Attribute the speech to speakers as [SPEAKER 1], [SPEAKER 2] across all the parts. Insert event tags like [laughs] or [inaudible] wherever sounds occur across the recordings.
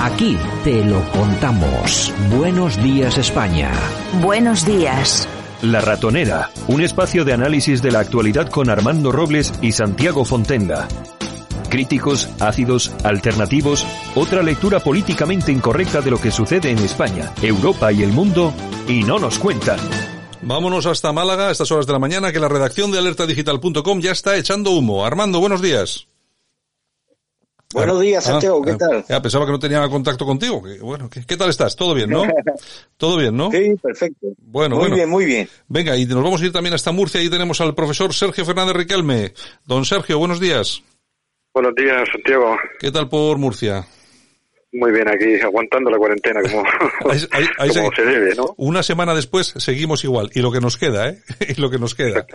[SPEAKER 1] Aquí te lo contamos. Buenos días España.
[SPEAKER 2] Buenos días.
[SPEAKER 3] La Ratonera, un espacio de análisis de la actualidad con Armando Robles y Santiago Fontenga. Críticos, ácidos, alternativos, otra lectura políticamente incorrecta de lo que sucede en España, Europa y el mundo, y no nos cuentan.
[SPEAKER 4] Vámonos hasta Málaga a estas horas de la mañana que la redacción de alertadigital.com ya está echando humo. Armando, buenos días.
[SPEAKER 5] Buenos días,
[SPEAKER 4] Ah,
[SPEAKER 5] Santiago, ¿qué
[SPEAKER 4] ah,
[SPEAKER 5] tal?
[SPEAKER 4] Ya, pensaba que no tenía contacto contigo. bueno, ¿qué, qué tal estás? ¿Todo bien, no? [laughs] ¿Todo bien, no?
[SPEAKER 5] Sí, perfecto.
[SPEAKER 4] Bueno,
[SPEAKER 5] muy
[SPEAKER 4] bueno.
[SPEAKER 5] bien, muy bien.
[SPEAKER 4] Venga, y nos vamos a ir también hasta Murcia. Ahí tenemos al profesor Sergio Fernández Riquelme. Don Sergio, buenos días.
[SPEAKER 6] Buenos días, Santiago.
[SPEAKER 4] ¿Qué tal por Murcia?
[SPEAKER 6] Muy bien, aquí aguantando la cuarentena como, [laughs]
[SPEAKER 4] Ahí- ahí- ahí
[SPEAKER 6] como
[SPEAKER 4] se-
[SPEAKER 6] se debe, ¿no?
[SPEAKER 4] Una semana después seguimos igual. Y lo que nos queda, ¿eh? [laughs] y lo que nos queda.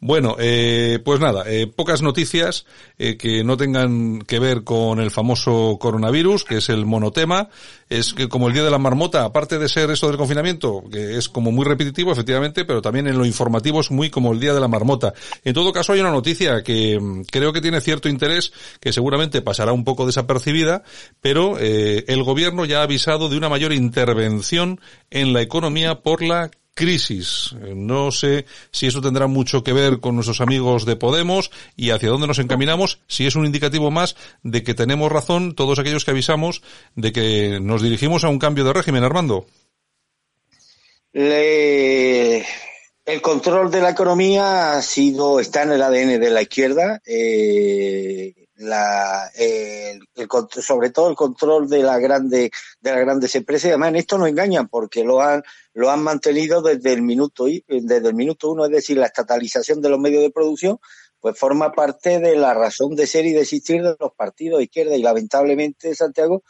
[SPEAKER 4] Bueno, eh, pues nada, eh, pocas noticias eh, que no tengan que ver con el famoso coronavirus, que es el monotema. Es que como el día de la marmota, aparte de ser eso del confinamiento, que es como muy repetitivo, efectivamente, pero también en lo informativo es muy como el día de la marmota. En todo caso, hay una noticia que mm, creo que tiene cierto interés, que seguramente pasará un poco desapercibida, pero eh, el gobierno ya ha avisado de una mayor intervención en la economía por la crisis. Eh, No sé si eso tendrá mucho que ver con nuestros amigos de Podemos y hacia dónde nos encaminamos, si es un indicativo más de que tenemos razón todos aquellos que avisamos de que nos dirigimos a un cambio de régimen, Armando.
[SPEAKER 5] El control de la economía ha sido, está en el ADN de la izquierda, eh, la, el, el sobre todo el control de la grande, de las grandes empresas, y además en esto no engañan porque lo han, lo han mantenido desde el minuto, desde el minuto uno, es decir, la estatalización de los medios de producción, pues forma parte de la razón de ser y de existir de los partidos de izquierda. Y lamentablemente, Santiago,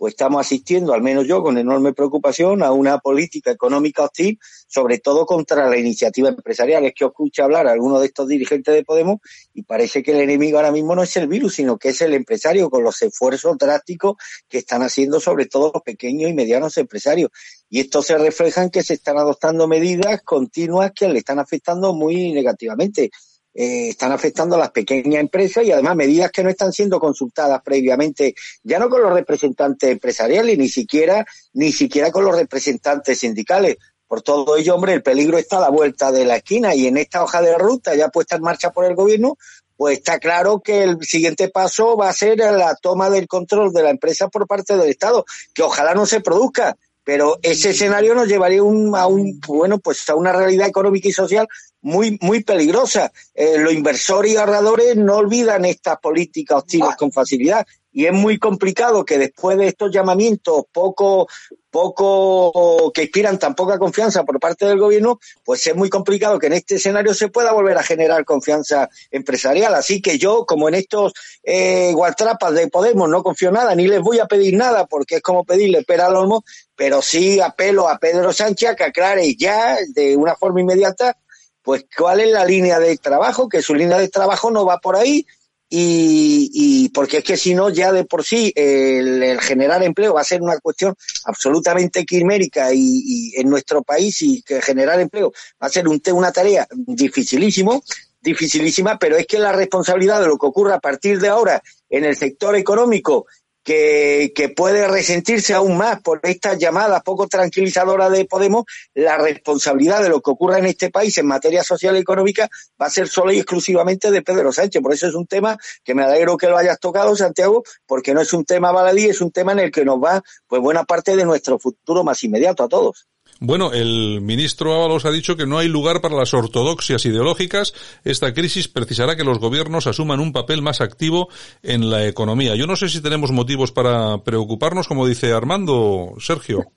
[SPEAKER 5] pues estamos asistiendo, al menos yo, con enorme preocupación, a una política económica hostil, sobre todo contra la iniciativa empresarial. Es que os escucho hablar a algunos de estos dirigentes de Podemos y parece que el enemigo ahora mismo no es el virus, sino que es el empresario, con los esfuerzos drásticos que están haciendo sobre todo los pequeños y medianos empresarios. Y esto se refleja en que se están adoptando medidas continuas que le están afectando muy negativamente eh, están afectando a las pequeñas empresas y además medidas que no están siendo consultadas previamente, ya no con los representantes empresariales, ni siquiera, ni siquiera con los representantes sindicales. Por todo ello, hombre, el peligro está a la vuelta de la esquina y en esta hoja de ruta ya puesta en marcha por el gobierno, pues está claro que el siguiente paso va a ser la toma del control de la empresa por parte del Estado, que ojalá no se produzca, pero ese escenario nos llevaría un, a un, bueno, pues a una realidad económica y social muy, muy peligrosa. Eh, los inversores y ahorradores no olvidan estas políticas hostiles con facilidad y es muy complicado que después de estos llamamientos poco, poco que inspiran tan poca confianza por parte del gobierno, pues es muy complicado que en este escenario se pueda volver a generar confianza empresarial. Así que yo, como en estos eh, guatrapas de Podemos, no confío nada, ni les voy a pedir nada, porque es como pedirle pera al olmo, pero sí apelo a Pedro Sánchez a que aclare ya, de una forma inmediata, pues cuál es la línea de trabajo, que su línea de trabajo no va por ahí, y, y porque es que si no, ya de por sí el, el generar empleo va a ser una cuestión absolutamente quimérica y, y en nuestro país y que generar empleo va a ser un, una tarea dificilísimo, dificilísima, pero es que la responsabilidad de lo que ocurra a partir de ahora en el sector económico que, que puede resentirse aún más por estas llamadas poco tranquilizadoras de Podemos, la responsabilidad de lo que ocurra en este país en materia social y económica va a ser solo y exclusivamente de Pedro Sánchez. Por eso es un tema que me alegro que lo hayas tocado, Santiago, porque no es un tema baladí, es un tema en el que nos va pues buena parte de nuestro futuro más inmediato a todos.
[SPEAKER 4] Bueno, el ministro Ábalos ha dicho que no hay lugar para las ortodoxias ideológicas. Esta crisis precisará que los gobiernos asuman un papel más activo en la economía. Yo no sé si tenemos motivos para preocuparnos, como dice Armando, Sergio.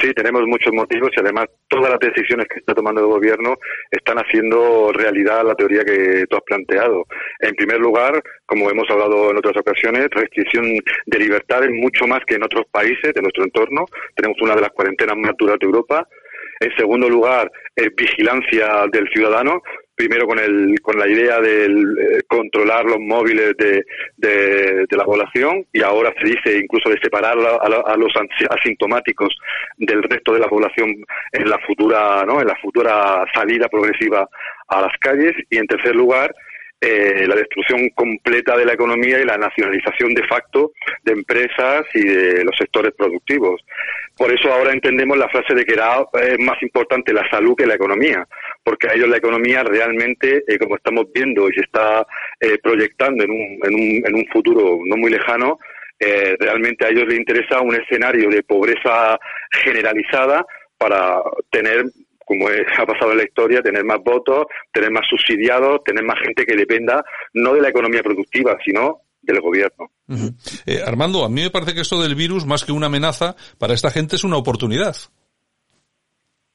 [SPEAKER 6] Sí, tenemos muchos motivos y además todas las decisiones que está tomando el gobierno están haciendo realidad la teoría que tú has planteado. En primer lugar, como hemos hablado en otras ocasiones, restricción de libertades mucho más que en otros países de nuestro entorno. Tenemos una de las cuarentenas más duras de Europa. En segundo lugar, eh, vigilancia del ciudadano primero con, el, con la idea de eh, controlar los móviles de, de, la población y ahora se dice incluso de separar a, los asintomáticos del resto de la población en la futura no en la futura salida progresiva a las calles. Y en tercer lugar eh, la destrucción completa de la economía y la nacionalización de facto de empresas y de los sectores productivos. Por eso ahora entendemos la frase de que era eh, más importante la salud que la economía, porque a ellos la economía realmente, eh, como estamos viendo y se está proyectando en un, en, un, en un futuro no muy lejano, realmente a ellos les interesa un escenario de pobreza generalizada para tener como ha pasado en la historia, tener más votos, tener más subsidiados, tener más gente que dependa no de la economía productiva, sino del gobierno.
[SPEAKER 4] Eh, Armando, a mí me parece que esto del virus, más que una amenaza, para esta gente es una oportunidad.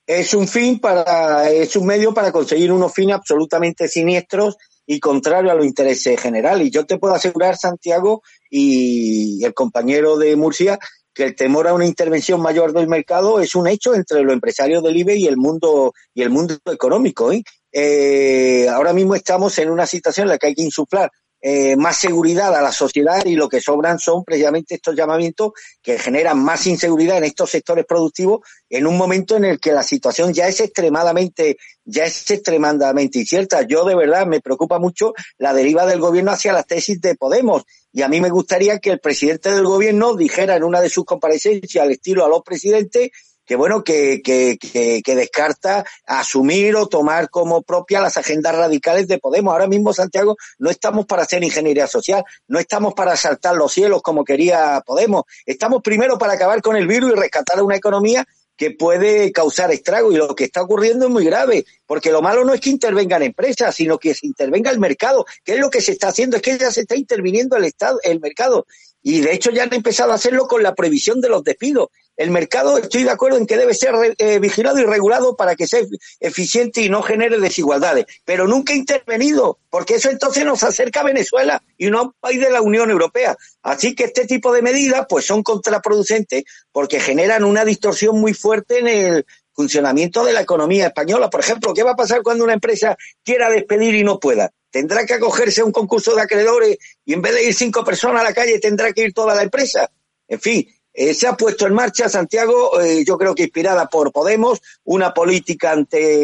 [SPEAKER 5] Es un fin para, es un medio para conseguir unos fines absolutamente siniestros y contrarios a los intereses generales. Y yo te puedo asegurar, Santiago y el compañero de Murcia, que el temor a una intervención mayor del mercado es un hecho entre los empresarios del IBE y el mundo y el mundo económico. ¿eh? Eh, ahora mismo estamos en una situación en la que hay que insuflar eh, más seguridad a la sociedad y lo que sobran son precisamente estos llamamientos que generan más inseguridad en estos sectores productivos en un momento en el que la situación ya es extremadamente ya es extremadamente incierta. Yo de verdad me preocupa mucho la deriva del gobierno hacia las tesis de Podemos y a mí me gustaría que el presidente del gobierno dijera en una de sus comparecencias al estilo a los presidentes que bueno, que, que, que, descarta asumir o tomar como propia las agendas radicales de Podemos. Ahora mismo, Santiago, no estamos para hacer ingeniería social, no estamos para saltar los cielos como quería Podemos, estamos primero para acabar con el virus y rescatar una economía que puede causar estrago y lo que está ocurriendo es muy grave, porque lo malo no es que intervengan empresas, sino que se intervenga el mercado, que es lo que se está haciendo, es que ya se está interviniendo el Estado, el mercado, y de hecho ya han empezado a hacerlo con la prohibición de los despidos. El mercado, estoy de acuerdo en que debe ser eh, vigilado y regulado para que sea eficiente y no genere desigualdades, pero nunca intervenido, porque eso entonces nos acerca a Venezuela y no a un país de la Unión Europea. Así que este tipo de medidas pues son contraproducentes porque generan una distorsión muy fuerte en el funcionamiento de la economía española. Por ejemplo, ¿qué va a pasar cuando una empresa quiera despedir y no pueda? Tendrá que acogerse a un concurso de acreedores y en vez de ir cinco personas a la calle tendrá que ir toda la empresa. En fin, eh, se ha puesto en marcha, Santiago, eh, yo creo que inspirada por Podemos, una política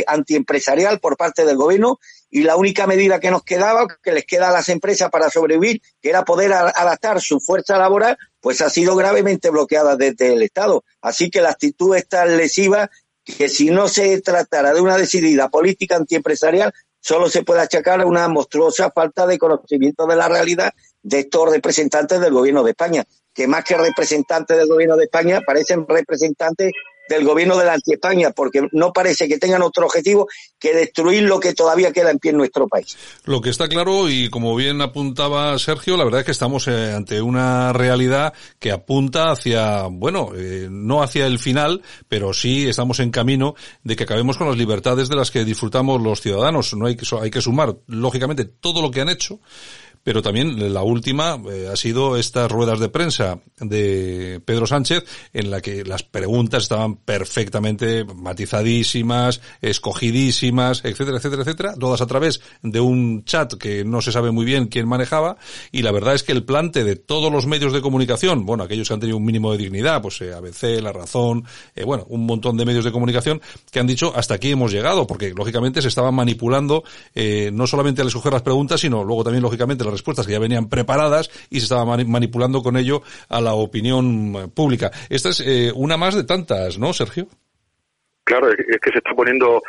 [SPEAKER 5] antiempresarial por parte del gobierno y la única medida que nos quedaba, que les queda a las empresas para sobrevivir, que era poder adaptar su fuerza laboral, pues ha sido gravemente bloqueada desde el Estado. Así que la actitud es tan lesiva que si no se tratara de una decidida política antiempresarial, solo se puede achacar a una monstruosa falta de conocimiento de la realidad de estos representantes del gobierno de España que más que representantes del gobierno de España parecen representantes del gobierno de la anti-España, porque no parece que tengan otro objetivo que destruir lo que todavía queda en pie en nuestro país.
[SPEAKER 4] Lo que está claro, y como bien apuntaba Sergio, la verdad es que estamos eh, ante una realidad que apunta hacia, bueno, eh, no hacia el final, pero sí estamos en camino de que acabemos con las libertades de las que disfrutamos los ciudadanos. No hay que, hay que sumar, lógicamente, todo lo que han hecho pero también la última eh, ha sido estas ruedas de prensa de Pedro Sánchez en la que las preguntas estaban perfectamente matizadísimas, escogidísimas, etcétera, etcétera, etcétera, todas a través de un chat que no se sabe muy bien quién manejaba. Y la verdad es que el plante de todos los medios de comunicación, bueno, aquellos que han tenido un mínimo de dignidad, pues eh, ABC, La Razón, eh, bueno, un montón de medios de comunicación que han dicho hasta aquí hemos llegado, porque lógicamente se estaban manipulando eh, no solamente al escoger las preguntas, sino luego también lógicamente respuestas que ya venían preparadas y se estaba manipulando con ello a la opinión eh, pública. Esta es eh, una más de tantas, ¿no, Sergio?
[SPEAKER 6] Claro, es que se está poniendo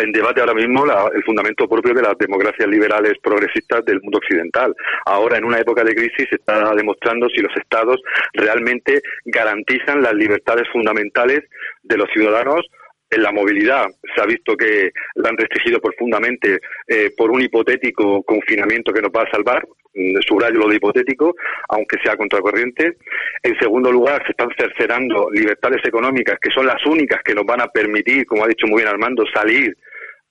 [SPEAKER 6] en debate ahora mismo el fundamento propio de las democracias liberales progresistas del mundo occidental. Ahora, en una época de crisis, se está demostrando si los estados realmente garantizan las libertades fundamentales de los ciudadanos en la movilidad se ha visto que la han restringido profundamente eh, por un hipotético confinamiento que nos va a salvar, mm, subrayo lo de hipotético, aunque sea contracorriente. En segundo lugar, se están cercenando libertades económicas que son las únicas que nos van a permitir, como ha dicho muy bien Armando, salir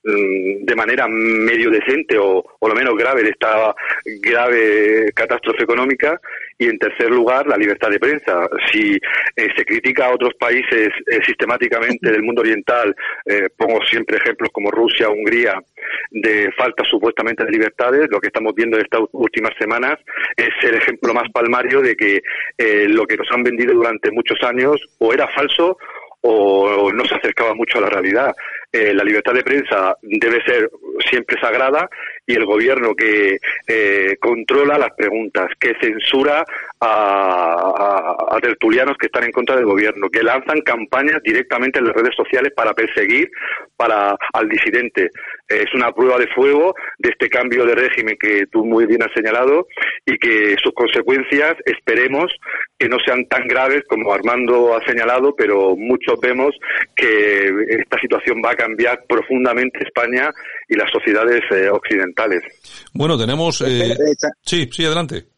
[SPEAKER 6] Mm, de manera medio decente o, o lo menos grave de esta grave catástrofe económica y en tercer lugar la libertad de prensa. Si eh, se critica a otros países eh, sistemáticamente del mundo oriental, eh, pongo siempre ejemplos como Rusia, Hungría, de falta supuestamente de libertades, lo que estamos viendo en estas últimas semanas es el ejemplo más palmario de que lo que nos han vendido durante muchos años o era falso o no se acercaba mucho a la realidad. La libertad de prensa debe ser siempre sagrada y el gobierno que eh, controla las preguntas, que censura a, tertulianos que están en contra del gobierno, que lanzan campañas directamente en las redes sociales para perseguir para al disidente. es una prueba de fuego de este cambio de régimen que tú muy bien has señalado y que sus consecuencias esperemos que no sean tan graves como Armando ha señalado, pero muchos vemos que esta situación va a cambiar profundamente España y las sociedades eh, occidentales.
[SPEAKER 4] Bueno, tenemos... Eh, sí, sí, adelante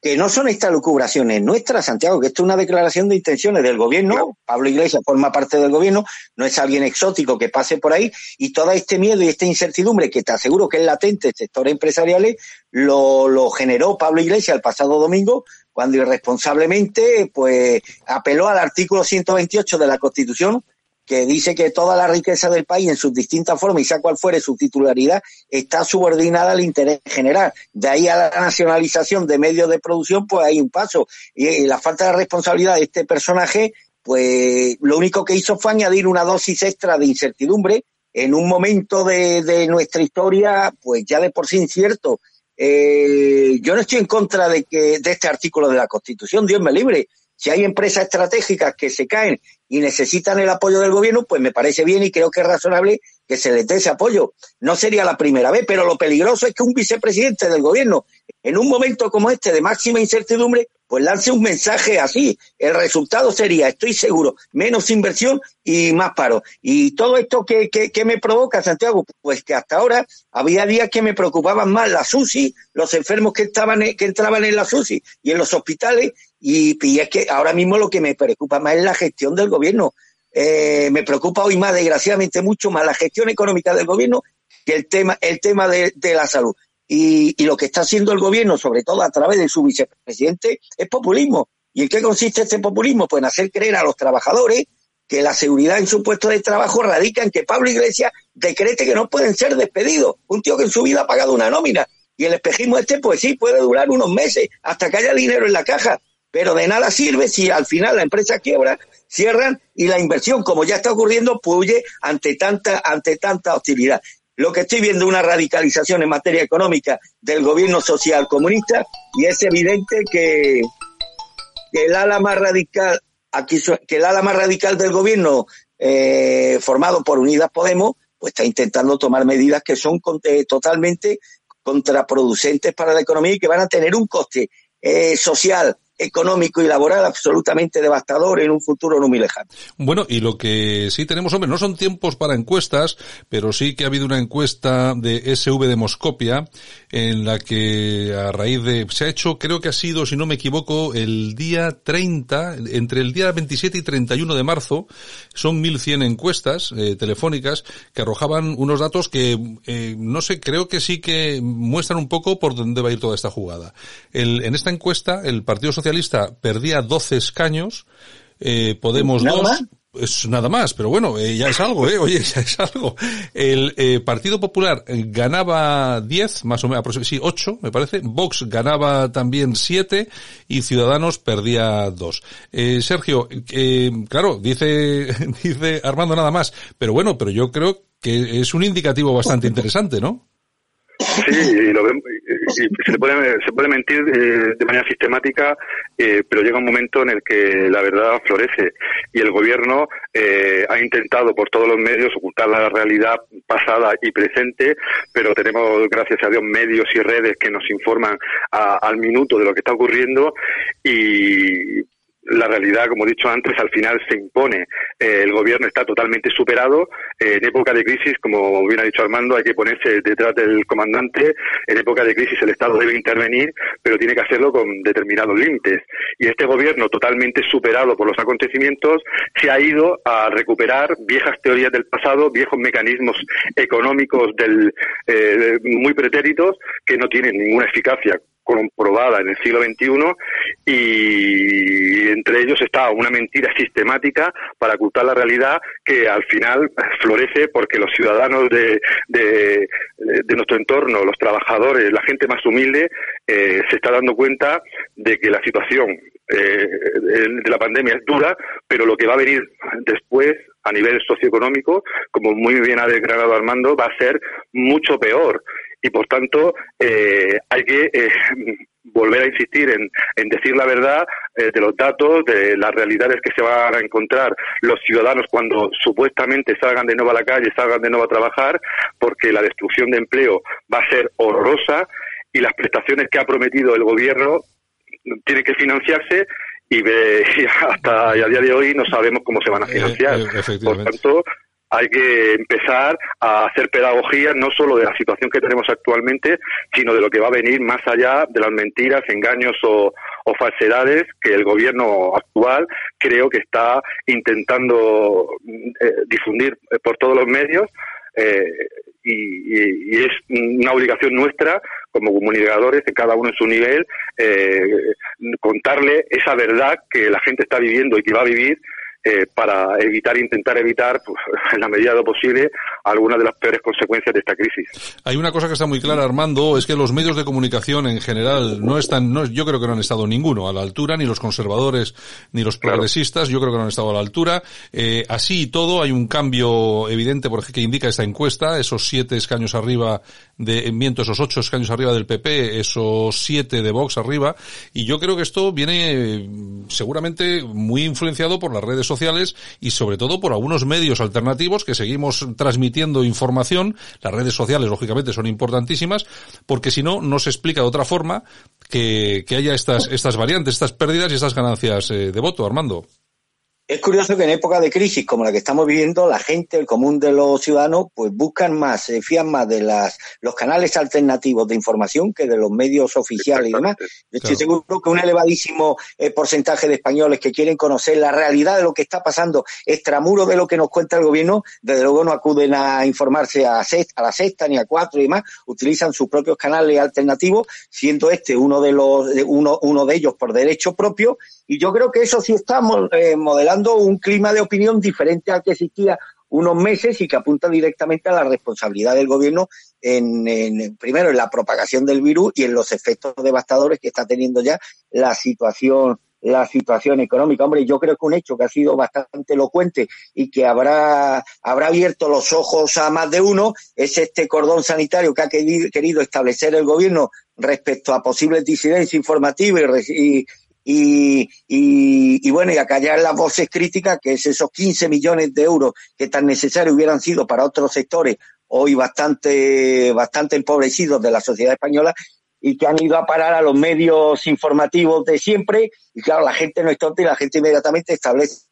[SPEAKER 5] que no son estas lucubraciones nuestras, Santiago, que esto es una declaración de intenciones del gobierno. Pablo Iglesias forma parte del gobierno, no es alguien exótico que pase por ahí, y todo este miedo y esta incertidumbre, que te aseguro que es latente en sectores empresariales, lo, lo generó Pablo Iglesias el pasado domingo, cuando irresponsablemente pues apeló al artículo 128 de la Constitución que dice que toda la riqueza del país en sus distintas formas y sea cual fuere su titularidad está subordinada al interés general. De ahí a la nacionalización de medios de producción, pues hay un paso. Y, la falta de responsabilidad de este personaje, pues lo único que hizo fue añadir una dosis extra de incertidumbre en un momento de, nuestra historia, pues ya de por sí incierto. Eh, yo no estoy en contra de que de este artículo de la Constitución, Dios me libre. Si hay empresas estratégicas que se caen y necesitan el apoyo del gobierno, pues me parece bien y creo que es razonable que se les dé ese apoyo. No sería la primera vez, pero lo peligroso es que un vicepresidente del gobierno, en un momento como este de máxima incertidumbre, pues lance un mensaje así. El resultado sería, estoy seguro, menos inversión y más paro. Y todo esto que, que, me provoca, Santiago, pues que hasta ahora había días que me preocupaban más la SUSI, los enfermos que estaban que entraban en la SUSI y en los hospitales, y, es que ahora mismo lo que me preocupa más es la gestión del gobierno. Eh, me preocupa hoy más, desgraciadamente, mucho más la gestión económica del gobierno que el tema, el tema de, la salud. Y, y, lo que está haciendo el gobierno, sobre todo a través de su vicepresidente, es populismo. ¿Y en qué consiste este populismo? Pues en hacer creer a los trabajadores que la seguridad en su puesto de trabajo radica en que Pablo Iglesias decrete que no pueden ser despedidos. Un tío que en su vida ha pagado una nómina. Y el espejismo este, pues sí, puede durar unos meses hasta que haya dinero en la caja pero de nada sirve si al final la empresa quiebra, cierran y la inversión, como ya está ocurriendo, huye ante tanta, ante tanta hostilidad. Lo que estoy viendo es una radicalización en materia económica del gobierno social comunista y es evidente que, el ala más radical, aquí, que el ala más radical del gobierno eh, formado por Unidas Podemos, pues está intentando tomar medidas que son eh, totalmente contraproducentes para la economía y que van a tener un coste eh, social, económico y laboral absolutamente devastador en un futuro no muy lejano.
[SPEAKER 4] Bueno, y lo que sí tenemos, hombre, no son tiempos para encuestas, pero sí que ha habido una encuesta de SV de Moscopia en la que a raíz de, se ha hecho, creo que ha sido, si no me equivoco, el día 30, entre el día 27 y 31 de marzo, son 1100 encuestas eh, telefónicas que arrojaban unos datos que, eh, no sé, creo que sí que muestran un poco por dónde va a ir toda esta jugada. El, en esta encuesta, el Partido Socialista Socialista perdía 12 escaños, eh, Podemos dos, es nada más, pero bueno, eh, ya es algo, eh, oye, [laughs] ya es algo. El eh, Partido Popular ganaba 10, más o menos, sí, 8, me parece. Vox ganaba también 7 y Ciudadanos perdía 2. Eh, Sergio, eh, claro, dice, [laughs] dice Armando nada más, pero bueno, pero yo creo que es un indicativo bastante [laughs] interesante, ¿no?
[SPEAKER 6] Sí, y lo vemos, se puede, se puede mentir eh, de manera sistemática, eh, pero llega un momento en el que la verdad florece y el gobierno eh, ha intentado por todos los medios ocultar la realidad pasada y presente, pero tenemos, gracias a Dios, medios y redes que nos informan al minuto de lo que está ocurriendo y la realidad, como he dicho antes, al final se impone. Eh, el gobierno está totalmente superado. Eh, en época de crisis, como bien ha dicho Armando, hay que ponerse detrás del comandante. En época de crisis el Estado debe intervenir, pero tiene que hacerlo con determinados límites. Y este gobierno, totalmente superado por los acontecimientos, se ha ido a recuperar viejas teorías del pasado, viejos mecanismos económicos del, eh, muy pretéritos que no tienen ninguna eficacia comprobada en el siglo XXI y entre ellos está una mentira sistemática para ocultar la realidad que al final florece porque los ciudadanos de, de, nuestro entorno, los trabajadores, la gente más humilde, eh, se está dando cuenta de que la situación eh, de la pandemia es dura, pero lo que va a venir después a nivel socioeconómico, como muy bien ha declarado Armando, va a ser mucho peor y por tanto eh, hay que eh, [laughs] volver a insistir en, en decir la verdad eh, de los datos, de las realidades que se van a encontrar los ciudadanos cuando supuestamente salgan de nuevo a la calle, salgan de nuevo a trabajar, porque la destrucción de empleo va a ser horrorosa y las prestaciones que ha prometido el gobierno tienen que financiarse y, [laughs] hasta a día de hoy no sabemos cómo se van a financiar. Por tanto, hay que empezar a hacer pedagogía no solo de la situación que tenemos actualmente, sino de lo que va a venir más allá de las mentiras, engaños o, falsedades que el gobierno actual creo que está intentando eh, difundir por todos los medios eh, y, es una obligación nuestra como comunicadores, de cada uno en su nivel, eh, contarle esa verdad que la gente está viviendo y que va a vivir eh, para evitar, intentar evitar, pues, [laughs] en la medida de lo posible, algunas de las peores consecuencias de esta crisis.
[SPEAKER 4] Hay una cosa que está muy clara, Armando, es que los medios de comunicación en general no están, no, yo creo que no han estado ninguno a la altura, ni los conservadores ni los progresistas, yo creo que no han estado a la altura. Eh, así y todo, hay un cambio evidente, por ejemplo, que indica esta encuesta, esos siete escaños arriba de, miento, esos ocho escaños arriba del PP, esos siete de Vox arriba, y yo creo que esto viene seguramente muy influenciado por las redes sociales y sobre todo por algunos medios alternativos que seguimos transmitiendo información. Las redes sociales, lógicamente, son importantísimas porque si no, no se explica de otra forma que, que haya estas, estas variantes, estas pérdidas y estas ganancias eh, de voto, Armando.
[SPEAKER 5] Es curioso que en época de crisis como la que estamos viviendo, la gente, el común de los ciudadanos, pues buscan más, se fían más de las, los canales alternativos de información que de los medios oficiales y demás. Yo estoy seguro que un elevadísimo eh, porcentaje de españoles que quieren conocer la realidad de lo que está pasando extramuro de lo que nos cuenta el gobierno, desde luego no acuden a informarse a, a la sexta ni a cuatro y demás, utilizan sus propios canales alternativos, siendo este uno de los, uno, uno de ellos por derecho propio y yo creo que eso sí está eh, modelando un clima de opinión diferente al que existía unos meses y que apunta directamente a la responsabilidad del gobierno en, primero en la propagación del virus y en los efectos devastadores que está teniendo ya la situación la situación económica. Hombre, yo creo que un hecho que ha sido bastante elocuente y que habrá, habrá abierto los ojos a más de uno es este cordón sanitario que ha querido establecer el gobierno respecto a posibles disidencias informativas y, y, y, bueno, y acallar las voces críticas, que es esos 15 millones de euros que tan necesarios hubieran sido para otros sectores hoy bastante, bastante empobrecidos de la sociedad española y que han ido a parar a los medios informativos de siempre. Y claro, la gente no es tonta y la gente inmediatamente establece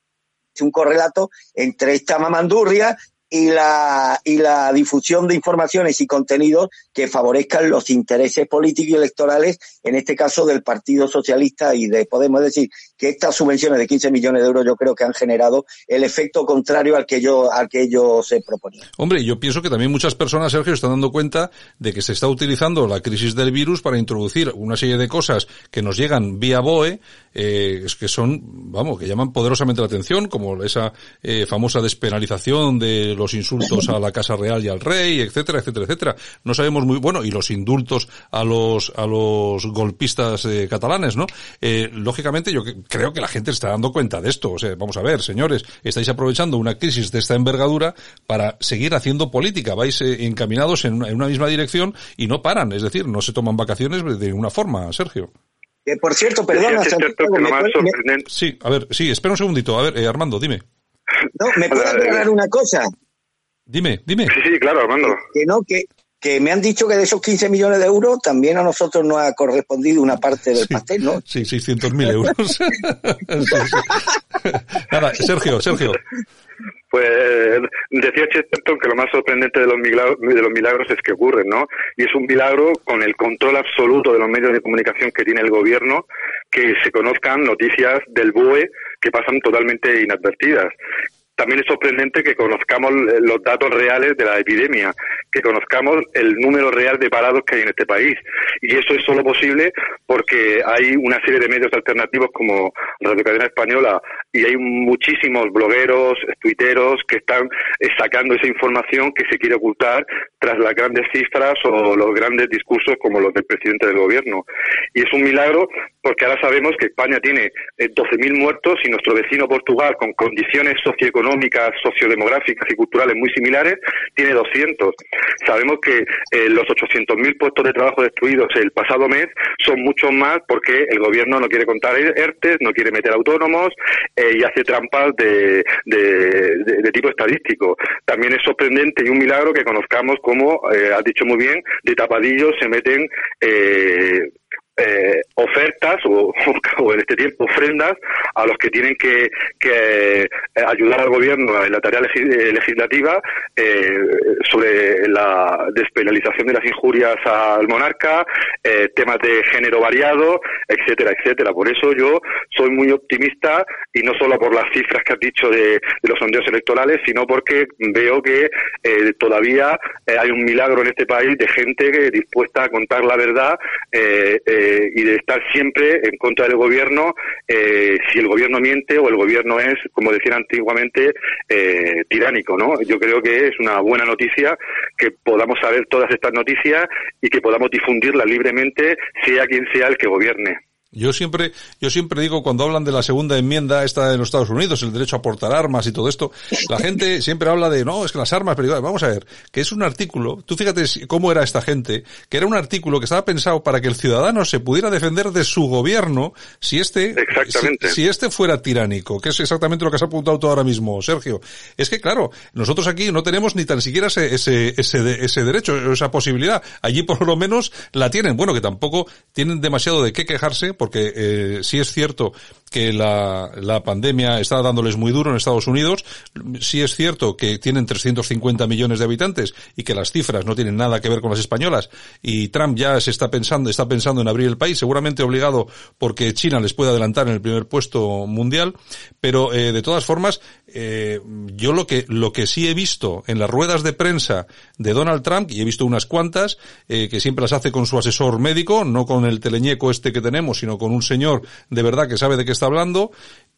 [SPEAKER 5] un correlato entre esta mamandurria y la, y la difusión de informaciones y contenidos que favorezcan los intereses políticos y electorales, en este caso del Partido Socialista y de, podemos. Decir, que estas subvenciones de 15 millones de euros yo creo que han generado el efecto contrario al que yo, al que ellos se proponían.
[SPEAKER 4] Hombre, yo pienso que también muchas personas, Sergio, están dando cuenta de que se está utilizando la crisis del virus para introducir una serie de cosas que nos llegan vía BOE, eh, que son, vamos, que llaman poderosamente la atención, como esa eh, famosa despenalización de los insultos a la Casa Real y al Rey, etcétera, etcétera, etcétera. No sabemos muy, bueno, y los indultos a los, a los golpistas eh, catalanes, ¿no? Eh, lógicamente yo creo que la gente está dando cuenta de esto. O sea, vamos a ver, señores, estáis aprovechando una crisis de esta envergadura para seguir haciendo política. Vais eh, encaminados en una, misma dirección y no paran. Es decir, no se toman vacaciones de ninguna forma, Sergio.
[SPEAKER 5] por cierto, perdona,
[SPEAKER 4] Sí, a ver, sí, espera un segundito. A ver, Armando, dime.
[SPEAKER 5] No, ¿me puedes aclarar una cosa?
[SPEAKER 4] Dime, dime.
[SPEAKER 6] Sí, sí, claro, Armando.
[SPEAKER 5] Que no, que, que me han dicho que de esos 15 millones de euros también a nosotros nos ha correspondido una parte del pastel, ¿no?
[SPEAKER 4] Sí, 600.000 euros. [laughs] Nada, Sergio, Sergio.
[SPEAKER 6] Pues decía Chesterton que lo más sorprendente de los, milagros, de los milagros es que ocurren, ¿no? Y es un milagro con el control absoluto de los medios de comunicación que tiene el gobierno, que se conozcan noticias del BOE que pasan totalmente inadvertidas. También es sorprendente que conozcamos los datos reales de la epidemia, que conozcamos el número real de parados que hay en este país. Y eso es solo posible porque hay una serie de medios alternativos como Radio Cadena Española y hay muchísimos blogueros, tuiteros que están eh, sacando esa información que se quiere ocultar tras las grandes cifras o los grandes discursos como los del presidente del gobierno. Y es un milagro porque ahora sabemos que España tiene 12.000 eh, muertos y nuestro vecino Portugal, con condiciones socioeconómicas, sociodemográficas y culturales muy similares, tiene 200. Sabemos que eh, los 800.000 puestos de trabajo destruidos el pasado mes son muchos más porque el gobierno no quiere contar ERTES, no quiere meter autónomos eh, y hace trampas de, de, tipo estadístico. También es sorprendente y un milagro que conozcamos cómo, has dicho muy bien, de tapadillo se meten eh, ofertas [laughs] o, en este tiempo ofrendas a los que tienen que, que eh, ayudar al gobierno en la tarea eh, legislativa eh, sobre la despenalización de las injurias al monarca, eh, temas de género variado, etcétera, etcétera. Por eso yo soy muy optimista y no solo por las cifras que has dicho de, los sondeos electorales, sino porque veo que todavía hay un milagro en este país de gente dispuesta a contar la verdad eh, y de estar siempre en contra del gobierno eh, si el gobierno miente o el gobierno es, como decían antiguamente, eh, tiránico, ¿no? Yo creo que es una buena noticia que podamos saber todas estas noticias y que podamos difundirlas libremente, sea quien sea el que gobierne.
[SPEAKER 4] Yo siempre, yo siempre digo cuando hablan de la segunda enmienda esta de los Estados Unidos, el derecho a portar armas y todo esto, la [laughs] gente siempre habla de no, es que las armas, pero vamos a ver, que es un artículo, tú fíjate cómo era esta gente, que era un artículo que estaba pensado para que el ciudadano se pudiera defender de su gobierno si este, Si, este fuera tiránico, que es exactamente lo que has apuntado tú ahora mismo, Sergio. Es que claro, nosotros aquí no tenemos ni tan siquiera ese, ese, ese, ese derecho, esa posibilidad. Allí por lo menos la tienen. Bueno, que tampoco tienen demasiado de qué quejarse porque eh, sí es cierto que la, la pandemia está dándoles muy duro en Estados Unidos. Sí es cierto que tienen 350 millones de habitantes y que las cifras no tienen nada que ver con las españolas. Y Trump ya se está pensando, está pensando en abrir el país, seguramente obligado porque China les puede adelantar en el primer puesto mundial. Pero eh, de todas formas, eh, yo lo que lo que sí he visto en las ruedas de prensa de Donald Trump y he visto unas cuantas eh, que siempre las hace con su asesor médico, no con el teleñeco este que tenemos, sino con un señor de verdad que sabe de qué está hablando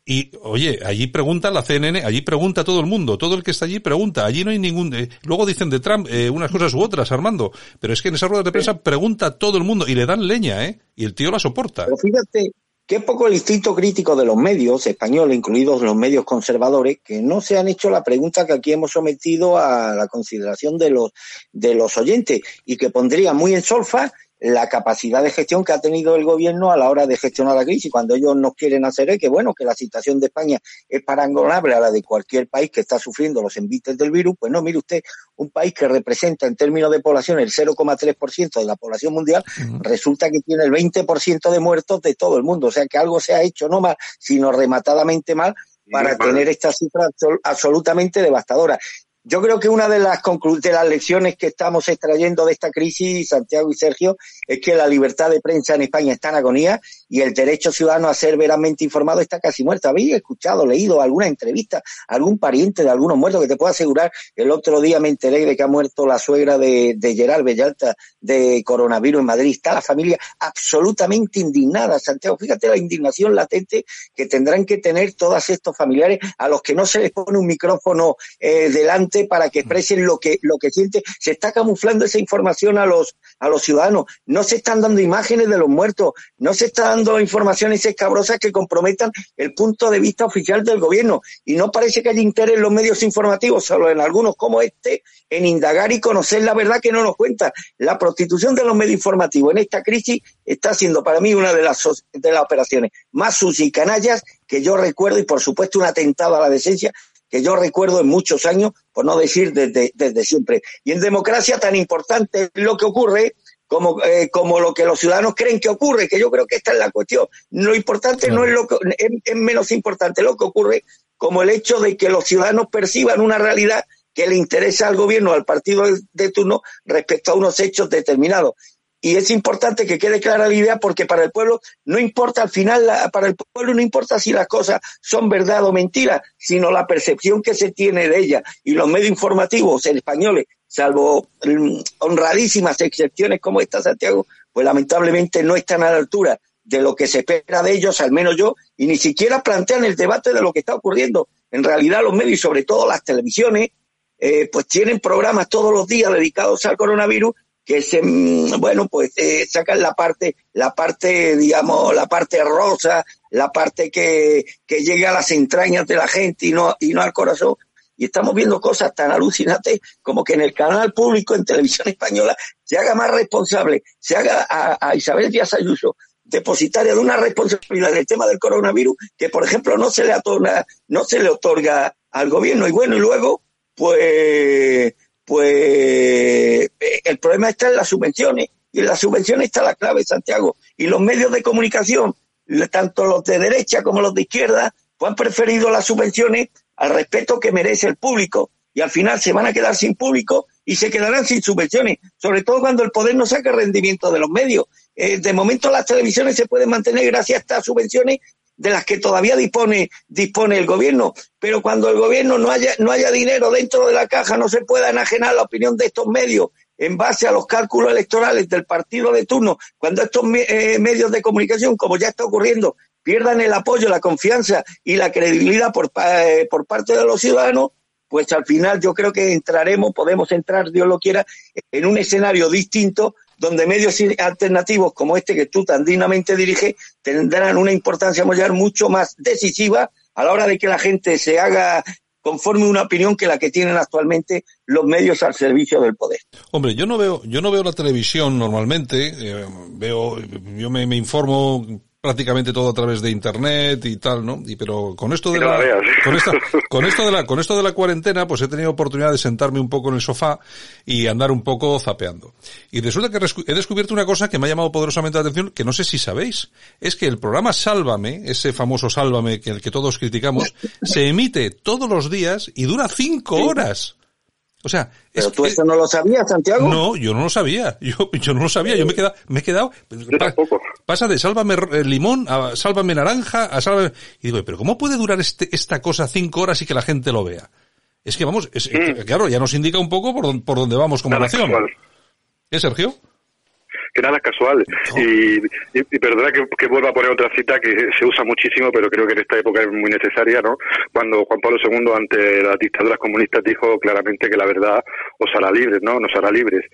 [SPEAKER 4] y, oye, allí pregunta la CNN, allí pregunta todo el mundo, todo el que está allí pregunta, allí no hay ningún, eh, luego dicen de Trump eh, unas cosas u otras, Armando, pero es que en esa rueda de prensa pregunta todo el mundo y le dan leña, ¿eh? Y el tío la soporta.
[SPEAKER 5] Pero fíjate, qué poco el instinto crítico de los medios españoles, incluidos los medios conservadores, que no se han hecho la pregunta que aquí hemos sometido a la consideración de los, de los oyentes y que pondría muy en solfa la capacidad de gestión que ha tenido el gobierno a la hora de gestionar la crisis. Cuando ellos nos quieren hacer es que, bueno, que la situación de España es parangolable a la de cualquier país que está sufriendo los envites del virus, pues no, mire usted, un país que representa en términos de población el 0,3% de la población mundial, resulta que tiene el 20% de muertos de todo el mundo. O sea que algo se ha hecho no mal, sino rematadamente mal para tener esta cifra absolutamente devastadora. Yo creo que una de las, de las lecciones que estamos extrayendo de esta crisis, Santiago y Sergio, es que la libertad de prensa en España está en agonía y el derecho ciudadano a ser veramente informado está casi muerto. ¿Habéis escuchado, leído alguna entrevista, algún pariente de algunos muertos que te puedo asegurar? El otro día me enteré de que ha muerto la suegra de, de Gerard Bellalta de coronavirus en Madrid. Está la familia absolutamente indignada, Santiago. Fíjate la indignación latente que tendrán que tener todos estos familiares a los que no se les pone un micrófono eh, delante para que expresen lo que, lo que siente. Se está camuflando esa información a los, a los ciudadanos. No se están dando imágenes de los muertos. No se está dando informaciones escabrosas que comprometan el punto de vista oficial del gobierno. Y no parece que haya interés en los medios informativos, solo en algunos como este, en indagar y conocer la verdad que no nos cuenta. La prostitución de los medios informativos en esta crisis está siendo para mí una de las, de las operaciones más sucias y canallas que yo recuerdo y por supuesto un atentado a la decencia que yo recuerdo en muchos años, por no decir desde, desde siempre. Y en democracia tan importante es lo que ocurre como, eh, como lo que los ciudadanos creen que ocurre, que yo creo que esta es la cuestión. Lo importante no es lo que, es, menos importante lo que ocurre como el hecho de que los ciudadanos perciban una realidad que le interesa al gobierno, al partido de turno, respecto a unos hechos determinados. Y es importante que quede clara la idea porque para el pueblo no importa al final, para el pueblo no importa si las cosas son verdad o mentira, sino la percepción que se tiene de ella. Y los medios informativos españoles, salvo mm, honradísimas excepciones como esta, Santiago, pues lamentablemente no están a la altura de lo que se espera de ellos, al menos yo, y ni siquiera plantean el debate de lo que está ocurriendo. En realidad los medios y sobre todo las televisiones, eh, pues tienen programas todos los días dedicados al coronavirus que se, mm, bueno, pues eh, sacan la parte, la parte, digamos, la parte rosa, la parte que, que llega a las entrañas de la gente y no, y no al corazón. Y estamos viendo cosas tan alucinantes como que en el canal público, en televisión española, se haga más responsable, se haga a, Isabel Díaz Ayuso depositaria de una responsabilidad en el tema del coronavirus que, por ejemplo, no se le otorga, no se le otorga al gobierno. Y bueno, y luego, pues, pues eh, el problema está en las subvenciones y en las subvenciones está la clave, Santiago. Y los medios de comunicación, tanto los de derecha como los de izquierda, pues han preferido las subvenciones al respeto que merece el público y al final se van a quedar sin público y se quedarán sin subvenciones, sobre todo cuando el poder no saque rendimiento de los medios. Eh, de momento las televisiones se pueden mantener gracias a estas subvenciones de las que todavía dispone, dispone el gobierno. Pero cuando el gobierno no haya, no haya dinero dentro de la caja, no se pueda enajenar la opinión de estos medios en base a los cálculos electorales del partido de turno, cuando estos eh, medios de comunicación, como ya está ocurriendo, pierdan el apoyo, la confianza y la credibilidad por, eh, por parte de los ciudadanos, pues al final yo creo que entraremos, podemos entrar, Dios lo quiera, en un escenario distinto donde medios alternativos como este que tú tan dignamente diriges tendrán una importancia mayor mucho más decisiva a la hora de que la gente se haga conforme una opinión que la que tienen actualmente los medios al servicio del poder.
[SPEAKER 4] Hombre, yo no veo, yo no veo la televisión normalmente, eh, veo, yo me, me informo prácticamente todo a través de internet y tal, ¿no? Y pero con esto de la, con esta, [laughs] con esto de la, con esto de la cuarentena, pues he tenido oportunidad de sentarme un poco en el sofá y andar un poco zapeando. Y resulta que he descubierto una cosa que me ha llamado poderosamente la atención, que no sé si sabéis, es que el programa Sálvame, ese famoso Sálvame que el que todos criticamos, se emite todos los días y dura cinco horas. O sea,
[SPEAKER 5] pero tú eso no lo sabías, Santiago.
[SPEAKER 4] No, yo no lo sabía. Yo, yo no lo sabía. Yo me he quedado, me he quedado. Pasa de sálvame limón a sálvame naranja a sálvame. Y digo, pero ¿cómo puede durar este, esta cosa cinco horas y que la gente lo vea? Es que vamos, es, mm. claro, ya nos indica un poco por, por dónde vamos como nación. ¿Eh, Sergio?
[SPEAKER 6] Que nada es casual. Y, y, perdona que, vuelva a poner otra cita que se usa muchísimo, pero creo que en esta época es muy necesaria, ¿no? Cuando Juan Pablo II, ante las dictaduras comunistas, dijo claramente que la verdad os hará libres, ¿no? Nos hará libres.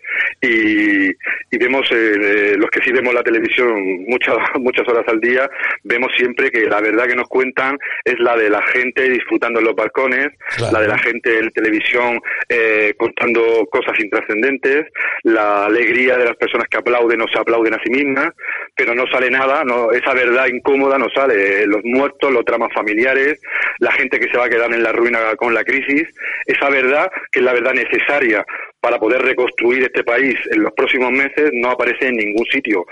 [SPEAKER 6] Y, y vemos, eh, los que sí vemos la televisión muchas, [laughs] muchas horas al día, vemos siempre que la verdad que nos cuentan es la de la gente disfrutando en los balcones, la de la gente en televisión eh, contando cosas intrascendentes, la alegría de las personas que aplauden no se aplauden a sí mismas, pero no sale nada, no, esa verdad incómoda no sale, los muertos, los dramas familiares, la gente que se va a quedar en la ruina con la crisis, esa verdad que es la verdad necesaria para poder reconstruir este país en los próximos meses no aparece en ningún sitio.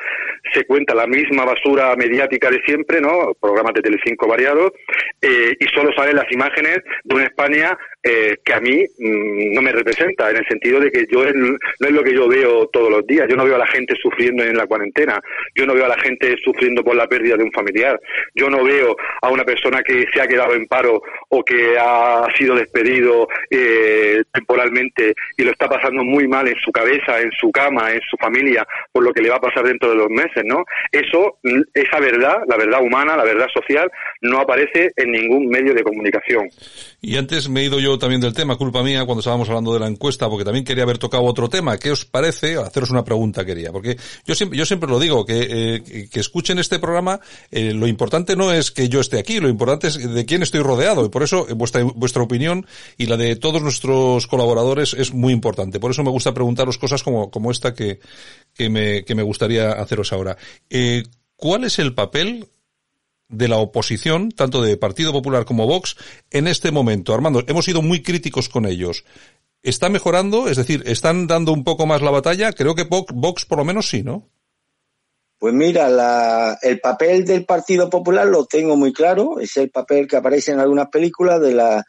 [SPEAKER 6] Se cuenta la misma basura mediática de siempre, ¿no? Programas de Telecinco variados, eh, y solo salen las imágenes de una España eh, que a mí mm, no me representa, en el sentido de que yo no es lo que yo veo todos los días. Yo no veo a la gente sufriendo en la cuarentena, yo no veo a la gente sufriendo por la pérdida de un familiar, yo no veo a una persona que se ha quedado en paro o que ha sido despedido eh, temporalmente y lo está pasando muy mal en su cabeza, en su cama, en su familia, por lo que le va a pasar dentro de los meses, ¿no? Eso, esa verdad, la verdad humana, la verdad social, no aparece en ningún medio de comunicación.
[SPEAKER 4] Y antes me he ido yo también del tema, culpa mía, cuando estábamos hablando de la encuesta, porque también quería haber tocado otro tema. ¿Qué os parece? Haceros una pregunta quería, porque yo siempre, yo siempre lo digo, que, eh, que escuchen este programa, eh, lo importante no es que yo esté aquí, lo importante es de quién estoy rodeado, y por eso vuestra, vuestra opinión y la de todos nuestros colaboradores es muy importante. Por eso me gusta preguntaros cosas como, como esta que, que, me, que me gustaría haceros ahora. Eh, ¿Cuál es el papel de la oposición, tanto de Partido Popular como Vox, en este momento? Armando, hemos sido muy críticos con ellos. ¿Está mejorando? Es decir, ¿están dando un poco más la batalla? Creo que Vox por lo menos sí, ¿no?
[SPEAKER 5] Pues mira, la, el papel del Partido Popular lo tengo muy claro, es el papel que aparece en algunas películas de la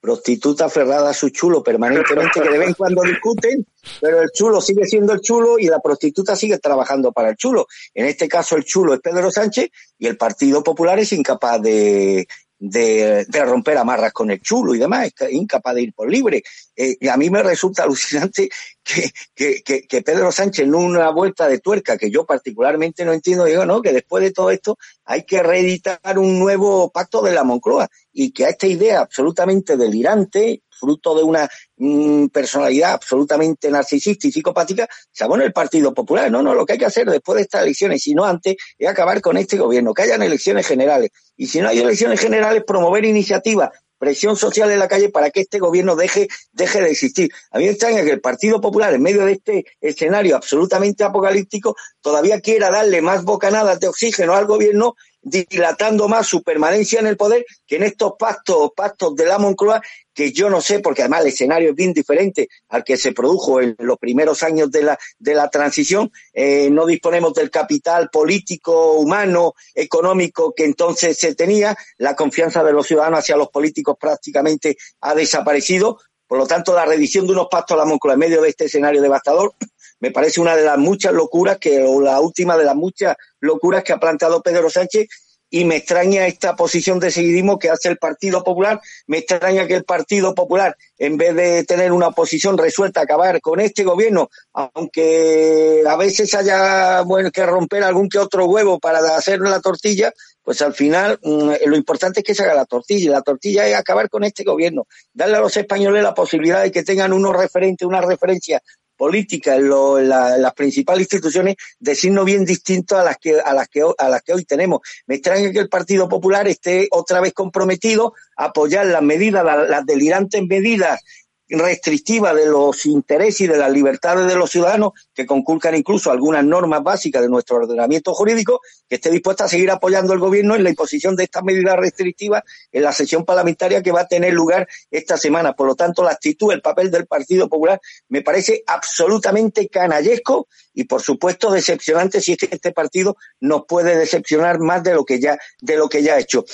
[SPEAKER 5] prostituta aferrada a su chulo permanentemente, que de vez en cuando discuten, pero el chulo sigue siendo el chulo y la prostituta sigue trabajando para el chulo. En este caso el chulo es Pedro Sánchez y el Partido Popular es incapaz de, de, de, romper amarras con el chulo y demás, incapaz de ir por libre. Eh, y a mí me resulta [laughs] alucinante que, que, que, que, Pedro Sánchez en una vuelta de tuerca, que yo particularmente no entiendo, digo, no, que después de todo esto hay que reeditar un nuevo pacto de la Moncloa y que a esta idea absolutamente delirante, fruto de una mm, personalidad absolutamente narcisista y psicopática, se abona el Partido Popular. No, no, lo que hay que hacer después de estas elecciones, si no antes, es acabar con este gobierno, que hayan elecciones generales. Y si no hay elecciones generales, promover iniciativas presión social en la calle para que este gobierno deje, deje de existir. A mí me extraña que el Partido Popular, en medio de este escenario absolutamente apocalíptico, todavía quiera darle más bocanadas de oxígeno al gobierno dilatando más su permanencia en el poder que en estos pactos, pactos de la Moncloa, que yo no sé, porque además el escenario es bien diferente al que se produjo en los primeros años de la, de la transición, eh, no disponemos del capital político, humano, económico que entonces se tenía, la confianza de los ciudadanos hacia los políticos prácticamente ha desaparecido, por lo tanto la revisión de unos pactos a la Moncloa en medio de este escenario devastador me parece una de las muchas locuras que, o la última de las muchas locuras que ha planteado Pedro Sánchez y me extraña esta posición de seguidismo que hace el Partido Popular, me extraña que el Partido Popular, en vez de tener una posición resuelta acabar con este gobierno, aunque a veces haya bueno, que romper algún que otro huevo para hacer la tortilla, pues al final mm, lo importante es que se haga la tortilla, y la tortilla es acabar con este gobierno, darle a los españoles la posibilidad de que tengan unos referentes, una referencia política lo, las principales instituciones de signo bien distinto a las que a las que a las que hoy tenemos. Me extraña que el Partido Popular esté otra vez comprometido a apoyar las medidas, las delirantes medidas restrictiva de los intereses y de las libertades de los ciudadanos, que conculcan incluso algunas normas básicas de nuestro ordenamiento jurídico, que esté dispuesta a seguir apoyando al gobierno en la imposición de estas medidas restrictivas en la sesión parlamentaria que va a tener lugar esta semana. Por lo tanto, la actitud, el papel del Partido Popular me parece absolutamente canallesco y, por supuesto, decepcionante si es que este partido nos puede decepcionar más de lo que ya, de lo que ya ha hecho.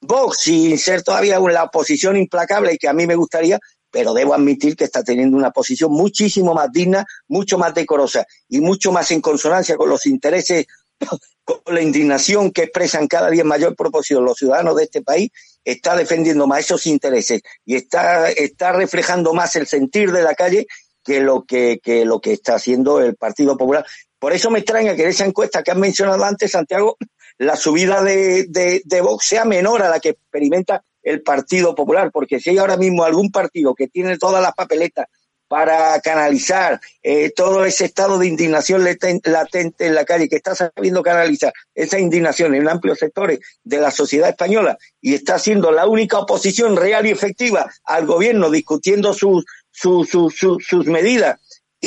[SPEAKER 5] Vox, sin ser todavía la oposición implacable y que a mí me gustaría, pero debo admitir que está teniendo una posición muchísimo más digna, mucho más decorosa y mucho más en consonancia con los intereses, [laughs] con la indignación que expresan cada día en mayor proporción los ciudadanos de este país, está defendiendo más esos intereses y está, está reflejando más el sentir de la calle que lo que, que lo que está haciendo el Partido Popular. Por eso me extraña que en esa encuesta que han mencionado antes, Santiago, la subida de, de, de Vox sea menor a la que experimenta el Partido Popular, porque si hay ahora mismo algún partido que tiene todas las papeletas para canalizar eh, todo ese estado de indignación latente en la calle, que está sabiendo canalizar esa indignación en amplios sectores de la sociedad española y está siendo la única oposición real y efectiva al gobierno discutiendo sus, sus, sus, sus medidas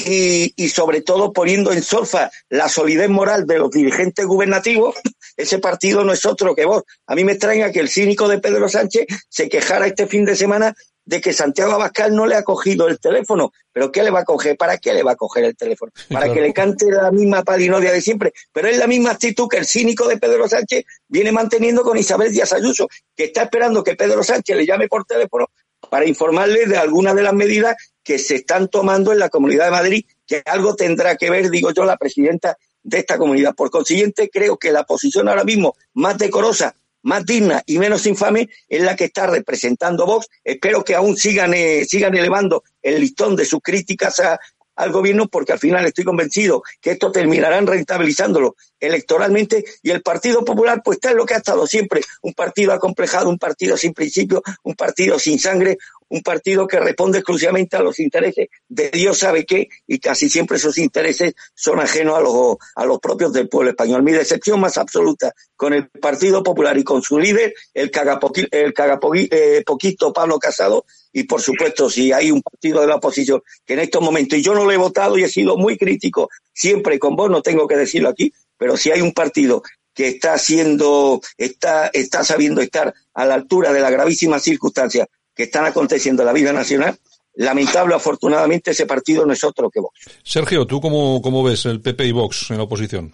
[SPEAKER 5] y, y, sobre todo poniendo en solfa la solidez moral de los dirigentes gubernativos, [laughs] ese partido no es otro que vos. A mí me extraña que el cínico de Pedro Sánchez se quejara este fin de semana de que Santiago Abascal no le ha cogido el teléfono. ¿Pero qué le va a coger? ¿Para qué le va a coger el teléfono? Para claro. que le cante la misma palinodia de siempre. Pero es la misma actitud que el cínico de Pedro Sánchez viene manteniendo con Isabel Díaz Ayuso, que está esperando que Pedro Sánchez le llame por teléfono para informarle de algunas de las medidas que se están tomando en la Comunidad de Madrid, que algo tendrá que ver, digo yo, la presidenta de esta comunidad. Por consiguiente, creo que la posición ahora mismo más decorosa, más digna y menos infame es la que está representando Vox. Espero que aún sigan, eh, sigan elevando el listón de sus críticas a, al gobierno porque al final estoy convencido que esto terminarán rentabilizándolo electoralmente y el Partido Popular pues está en lo que ha estado siempre, un partido acomplejado, un partido sin principio, un partido sin sangre, un partido que responde exclusivamente a los intereses de Dios sabe qué y casi siempre esos intereses son ajenos a los, a los propios del pueblo español. Mi decepción más absoluta con el Partido Popular y con su líder, el cagapoquito eh, Pablo Casado, y por supuesto si hay un partido de la oposición que en estos momentos, y yo no lo he votado y he sido muy crítico siempre con vos, no tengo que decirlo aquí, pero si hay un partido que está siendo, está, está sabiendo estar a la altura de las gravísimas circunstancias que están aconteciendo en la vida nacional, lamentable, afortunadamente, ese partido no es otro que Vox.
[SPEAKER 4] Sergio, ¿tú cómo, cómo ves el PP y Vox en la oposición?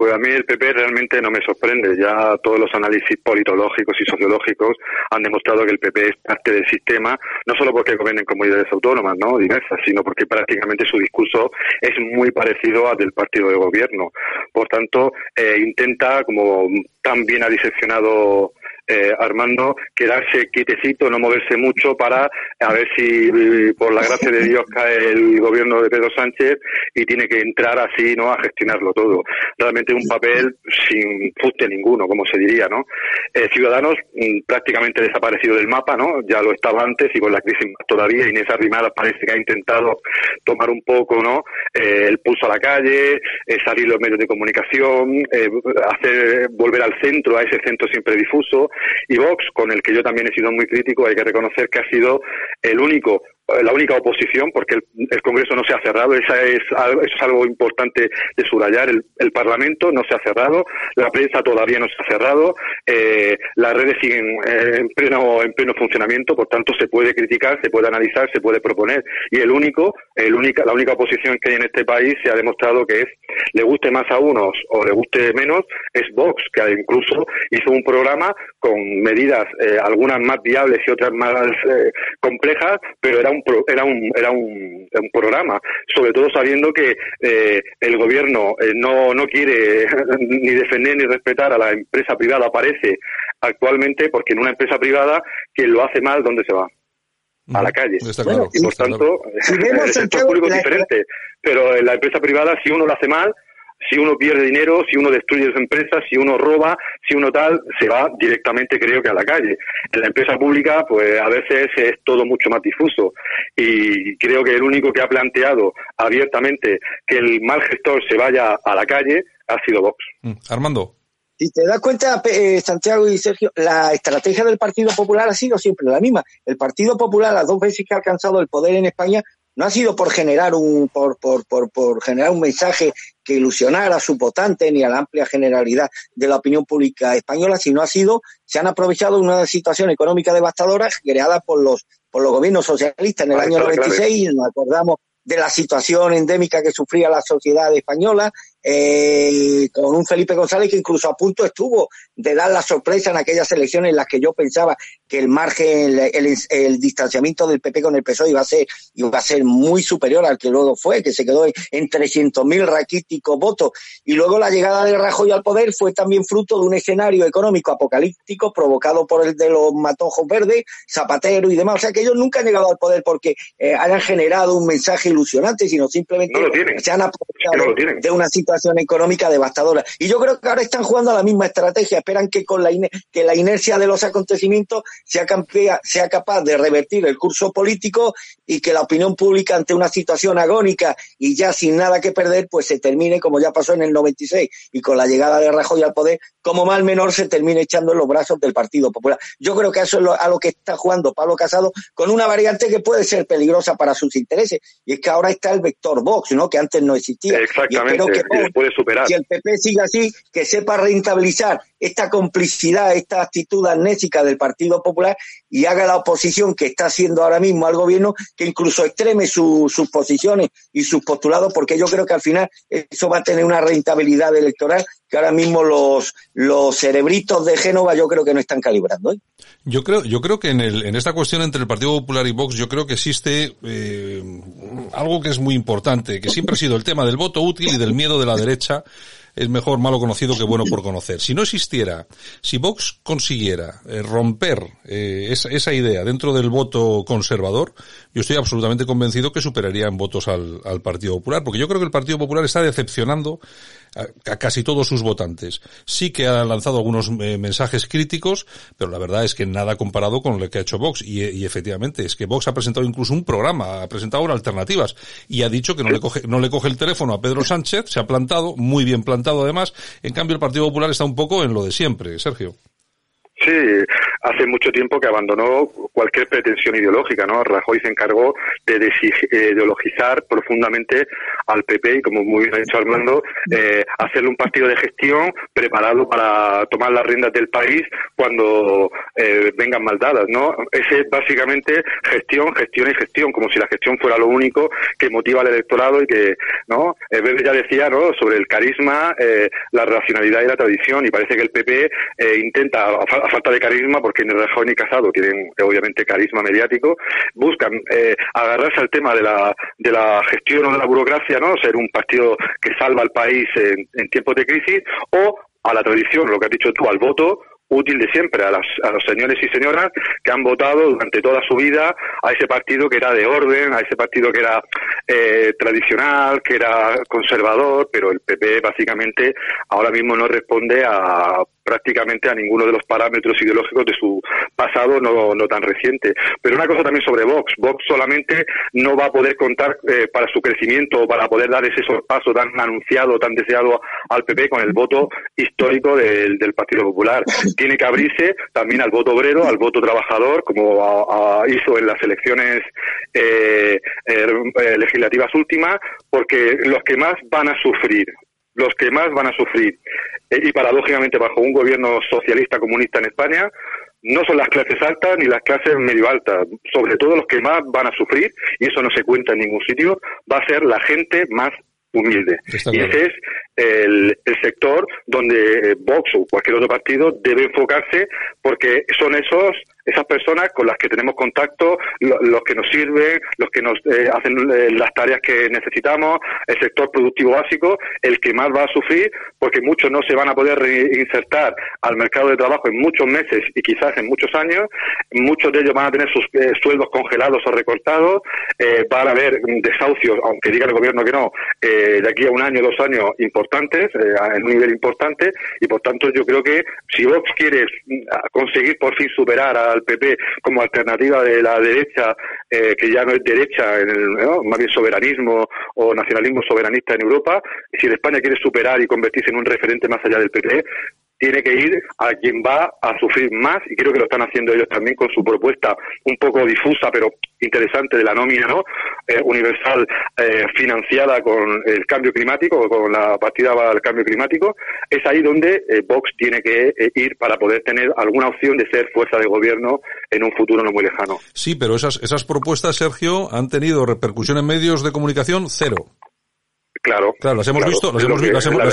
[SPEAKER 6] Pues a mí el PP realmente no me sorprende. Ya todos los análisis politológicos y sociológicos han demostrado que el PP es parte del sistema, no solo porque gobiernen comunidades autónomas, ¿no? Diversas, sino porque prácticamente su discurso es muy parecido al del partido de gobierno. Por tanto, eh, intenta, como tan bien ha diseccionado eh, Armando, quedarse quietecito, no moverse mucho para a ver si por la gracia de Dios cae el gobierno de Pedro Sánchez y tiene que entrar así, ¿no? A gestionarlo todo. Realmente un papel sin fuste ninguno, como se diría, ¿no? Eh, Ciudadanos mm, prácticamente desaparecido del mapa, ¿no? Ya lo estaba antes y con la crisis todavía. Inés Arrimadas parece que ha intentado tomar un poco, ¿no? Eh, el pulso a la calle, eh, salir los medios de comunicación, eh, hacer volver al centro, a ese centro siempre difuso y Vox, con el que yo también he sido muy crítico, hay que reconocer que ha sido el único la única oposición, porque el, Congreso no se ha cerrado, esa es, eso es algo importante de subrayar, el, Parlamento no se ha cerrado, la prensa todavía no se ha cerrado, eh, las redes siguen eh, en pleno en pleno funcionamiento, por tanto se puede criticar, se puede analizar, se puede proponer, y el único, el única, la única oposición que hay en este país se ha demostrado que es, le guste más a unos o le guste menos, es Vox, que incluso hizo un programa con medidas, algunas más viables y otras más complejas, pero era un era un era un, un programa sobre todo sabiendo que eh, el gobierno eh, no no quiere [laughs] ni defender ni respetar a la empresa privada parece actualmente porque en una empresa privada quien lo hace mal dónde se va a la calle. por tanto, el público es diferente. Pero en la empresa privada, si uno lo hace mal, si uno pierde dinero, si uno destruye su empresa, si uno roba, si uno tal, se va directamente creo que a la calle. En la empresa pública, pues a veces es todo mucho más difuso y creo que el único que ha planteado abiertamente que el mal gestor se vaya a la calle ha sido Vox.
[SPEAKER 4] Mm, Armando.
[SPEAKER 5] Si te das cuenta, eh, Santiago y Sergio, la estrategia del Partido Popular ha sido siempre la misma. El Partido Popular, las dos veces que ha alcanzado el poder en España, no ha sido por generar un por, por, por, por, generar un mensaje que ilusionara a su votante ni a la amplia generalidad de la opinión pública española, sino ha sido se han aprovechado una situación económica devastadora creada por los por los gobiernos socialistas en el año 96 nos acordamos de la situación endémica que sufría la sociedad española, eh, con un Felipe González que incluso a punto estuvo de dar la sorpresa en aquellas elecciones en las que yo pensaba que el margen, el, el, distanciamiento del PP con el PSOE iba a ser iba a ser muy superior al que luego fue, que se quedó en, en 300.000 raquíticos votos. Y luego la llegada de Rajoy al poder fue también fruto de un escenario económico apocalíptico provocado por el de los matojos verdes, Zapatero y demás. O sea que ellos nunca han llegado al poder porque eh, hayan generado un mensaje ilusionante, sino simplemente se han aprovechado de una situación económica devastadora. Y yo creo que ahora están jugando a la misma estrategia, esperan que con la, que la inercia de los acontecimientos sea, sea capaz de revertir el curso político y que la opinión pública ante una situación agónica y ya sin nada que perder, pues se termine como ya pasó en el 96 y con la llegada de Rajoy al poder, como mal menor se termine echando en los brazos del Partido Popular. Yo creo que eso es lo, a lo que está jugando Pablo Casado con una variante que puede ser peligrosa para sus intereses y es que ahora está el vector Vox, ¿no? Que antes no existía.
[SPEAKER 6] Exactamente. Y que
[SPEAKER 5] Si el PP sigue así, que sepa rentabilizar esta complicidad, esta actitud amnésica del Partido Popular y haga la oposición que está haciendo ahora mismo al gobierno, que incluso extreme sus posiciones y sus postulados, porque yo creo que al final eso va a tener una rentabilidad electoral que ahora mismo los, los cerebritos de Génova yo creo que no están calibrando. ¿eh?
[SPEAKER 4] Yo creo, yo creo que en, el, en esta cuestión entre el Partido Popular y Vox, yo creo que existe eh, algo que es muy importante, que siempre ha sido el tema del voto útil y del miedo de la derecha es mejor malo conocido que bueno por conocer. Si no existiera, si Vox consiguiera eh, romper eh, esa, esa, idea dentro del voto conservador, yo estoy absolutamente convencido que superaría en votos al, al Partido Popular, porque yo creo que el Partido Popular está decepcionando a, casi todos sus votantes. Sí que ha lanzado algunos eh, mensajes críticos, pero la verdad es que nada comparado con lo que ha hecho Vox. Y, y, efectivamente, es que Vox ha presentado incluso un programa, ha presentado alternativas y ha dicho que no le coge, no le coge el teléfono a Pedro Sánchez, se ha plantado, muy bien plantado además. En cambio, el Partido Popular está un poco en lo de siempre, Sergio.
[SPEAKER 6] Sí, hace mucho tiempo que abandonó cualquier pretensión ideológica, ¿no? Rajoy se encargó de ideologizar profundamente al PP y, como muy bien ha dicho Armando, eh, hacerle un partido de gestión preparado para tomar las riendas del país cuando eh, vengan maldadas, ¿no? Ese básicamente gestión, gestión y gestión, como si la gestión fuera lo único que motiva al electorado y que, ¿no? Bebe ya decía, ¿no? Sobre el carisma, eh, la racionalidad y la tradición y parece que el PP eh, intenta, a, falta de carisma, porque ni Rajoy ni Casado tienen obviamente carisma mediático, buscan eh, agarrarse al tema de la, de la gestión o de la burocracia, ¿no? Ser un partido que salva al país en, en tiempos de crisis o a la tradición, lo que has dicho tú, al voto útil de siempre a, las, a los señores y señoras que han votado durante toda su vida a ese partido que era de orden, a ese partido que era eh, tradicional, que era conservador, pero el PP básicamente ahora mismo no responde a prácticamente a ninguno de los parámetros ideológicos de su pasado no, no tan reciente. Pero una cosa también sobre Vox. Vox solamente no va a poder contar eh, para su crecimiento o para poder dar ese paso tan anunciado, tan deseado al PP con el voto histórico del, del Partido Popular. Tiene que abrirse también al voto obrero, al voto trabajador, como hizo en las elecciones eh, eh, legislativas últimas, porque los que más van a sufrir los que más van a sufrir, eh, y paradójicamente bajo un gobierno socialista comunista en España, no son las clases altas ni las clases medio altas, sobre todo los que más van a sufrir, y eso no se cuenta en ningún sitio, va a ser la gente más humilde. y ese es el, sector donde Vox o cualquier otro partido debe enfocarse porque son esos esas personas con las que tenemos contacto, los que nos sirven, los que nos eh, hacen eh, las tareas que necesitamos, el sector productivo básico, el que más va a sufrir, porque muchos no se van a poder reinsertar al mercado de trabajo en muchos meses y quizás en muchos años, muchos de ellos van a tener sus eh, sueldos congelados o recortados, van a haber desahucios, aunque diga el gobierno que no, de aquí a un año, dos años importantes, en un nivel importante, y por tanto yo creo que si Vox quiere mm, conseguir por fin superar al PP como alternativa de la derecha, eh, que ya no es derecha, en el, más bien soberanismo o nacionalismo soberanista en Europa, si España quiere superar y convertirse en un referente más allá del PP, tiene que ir a quien va a sufrir más y creo que lo están haciendo ellos también con su propuesta un poco difusa pero interesante de la nómina no eh, universal eh, financiada con el cambio climático con la partida para el cambio climático. Es ahí donde eh, Vox tiene que eh, ir para poder tener alguna opción de ser fuerza de gobierno en un futuro no muy lejano.
[SPEAKER 4] Sí pero esas esas propuestas Sergio han tenido repercusión en medios de comunicación cero
[SPEAKER 6] Claro.
[SPEAKER 4] Claro, las hemos visto, las hemos, las, hemos,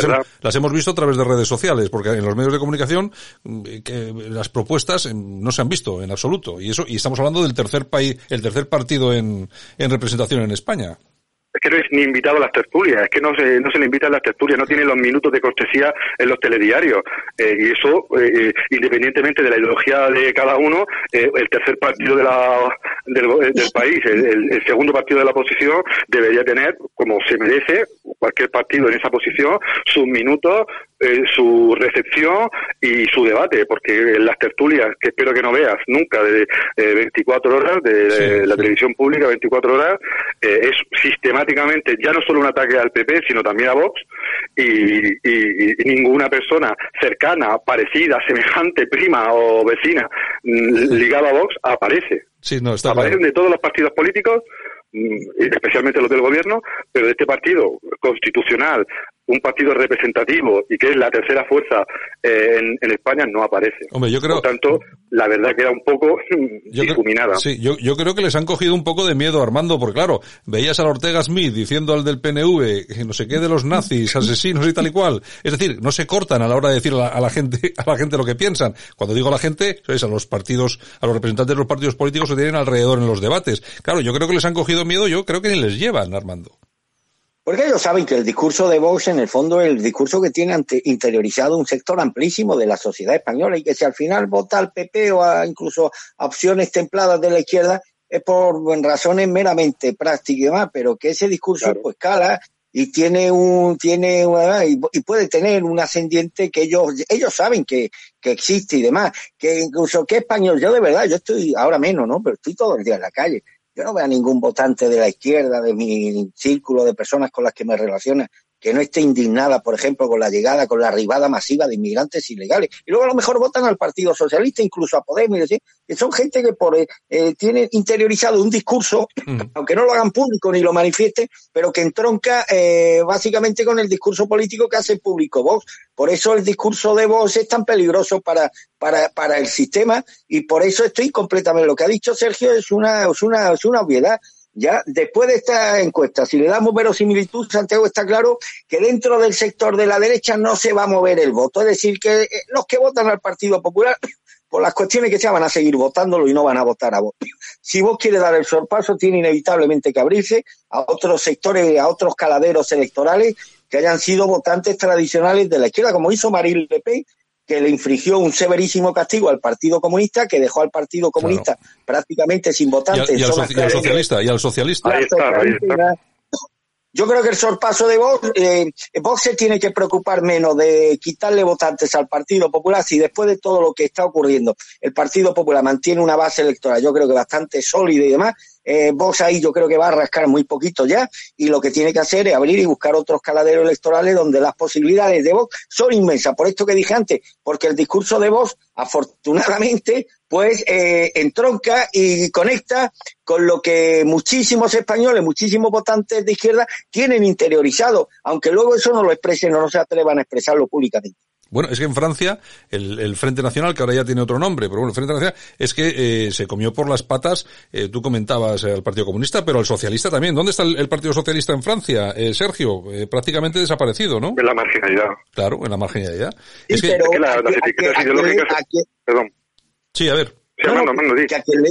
[SPEAKER 4] las, hemos, visto a través de redes sociales, porque en los medios de comunicación mm, que las propuestas mm, no se han visto en absoluto. Y eso, y estamos hablando del tercer país, el tercer partido en, en representación en España
[SPEAKER 6] es que no es ni invitado a las tertulias, es que no se, no se le invita a las tertulias, no tiene los minutos de cortesía en los telediarios. Eh, y eso, eh, eh, independientemente de la ideología de cada uno, el tercer partido de la, del, del país, el, el, segundo partido de la oposición, debería tener, como se merece, cualquier partido en esa posición, sus minutos eh, su recepción y su debate, porque en las tertulias, que espero que no veas nunca, de, 24 horas, de, la televisión pública 24 horas, eh, es sistemáticamente ya no solo un ataque al PP, sino también a Vox, y, y, y ninguna persona cercana, parecida, semejante, prima o vecina mm, ligada a Vox aparece.
[SPEAKER 4] Sí, no, está
[SPEAKER 6] Aparecen de todos los partidos políticos mm, especialmente los del gobierno, pero de este partido constitucional, un partido representativo y que es la tercera fuerza eh, en, en, España no aparece.
[SPEAKER 4] Hombre, yo creo...
[SPEAKER 6] Por tanto, la verdad queda un poco [laughs]
[SPEAKER 4] yo
[SPEAKER 6] difuminada.
[SPEAKER 4] Creo, sí, yo, yo creo que les han cogido un poco de miedo, Armando, porque claro, veías a Ortega Smith diciendo al del PNV que no sé qué de los nazis, asesinos y tal y cual. Es decir, no se cortan a la hora de decir a la, a la gente [laughs] a la gente lo que piensan. Cuando digo a la gente, es a los partidos, a los representantes de los partidos políticos que tienen alrededor en los debates. Claro, yo creo que les han cogido miedo, yo creo que ni les llevan, Armando.
[SPEAKER 5] Porque ellos saben que el discurso de Vox, en el fondo, es el discurso que tiene ante, interiorizado un sector amplísimo de la sociedad española y que si al final vota al PP o a incluso a opciones templadas de la izquierda, es por razones meramente prácticas y demás, pero que ese discurso claro. pues cala y tiene un tiene una, y, y, puede tener un ascendiente que ellos ellos saben que, que existe y demás que incluso que español yo de verdad yo estoy ahora menos no pero estoy todo el día en la calle yo no veo a ningún votante de la izquierda, de mi círculo de personas con las que me relaciona, que no esté indignada, por ejemplo, con la llegada, con la arribada masiva de inmigrantes ilegales. Y luego a lo mejor votan al Partido Socialista, incluso a Podemos, y decir, que son gente que por eh, eh tiene interiorizado un discurso, mm. aunque no lo hagan público ni lo manifiesten, pero que entronca eh, básicamente con el discurso político que hace público Vox. Por eso el discurso de Vox es tan peligroso para, para, para el sistema y por eso estoy completamente, lo que ha dicho Sergio es una, es una, es una obviedad. Ya después de esta encuesta, si le damos verosimilitud, Santiago está claro que dentro del sector de la derecha no se va a mover el voto. Es decir, que eh, los que votan al Partido Popular, [coughs] por las cuestiones que se van a seguir votándolo y no van a votar a vos. Si vos quieres dar el sorpaso, tiene inevitablemente que abrirse a otros sectores, a otros caladeros electorales que hayan sido votantes tradicionales de la izquierda, como hizo Marine Le Pen, que le infligió un severísimo castigo al Partido Comunista, que dejó al Partido Comunista prácticamente sin votantes.
[SPEAKER 4] Y, al, socialista, y al socialista.
[SPEAKER 5] Yo creo que el sorpaso de Vox, eh, Vox se tiene que preocupar menos de quitarle votantes al Partido Popular si después de todo lo que está ocurriendo el Partido Popular mantiene una base electoral, yo creo que bastante sólida y demás, eh, Vox ahí yo creo que va a rascar muy poquito ya y lo que tiene que hacer es abrir y buscar otros caladeros electorales donde las posibilidades de Vox son inmensas. Por esto que dije antes, porque el discurso de Vox, afortunadamente, pues eh, entronca y conecta con lo que muchísimos españoles, muchísimos votantes de izquierda tienen interiorizado, aunque luego eso no lo expresen o no se atrevan a expresarlo públicamente.
[SPEAKER 4] Bueno, es que en Francia, el, Frente Nacional, que ahora ya tiene otro nombre, pero bueno, el Frente Nacional, es que eh, se comió por las patas, eh, tú comentabas al Partido Comunista, pero al socialista también. ¿Dónde está el, Partido Socialista en Francia, eh, Sergio? prácticamente desaparecido, ¿no?
[SPEAKER 6] En la marginalidad.
[SPEAKER 4] Claro, en la marginalidad.
[SPEAKER 5] es que, las etiquetas ideológicas...
[SPEAKER 4] Perdón. Sí, a ver.
[SPEAKER 5] Sí, no, no, no, que a quien le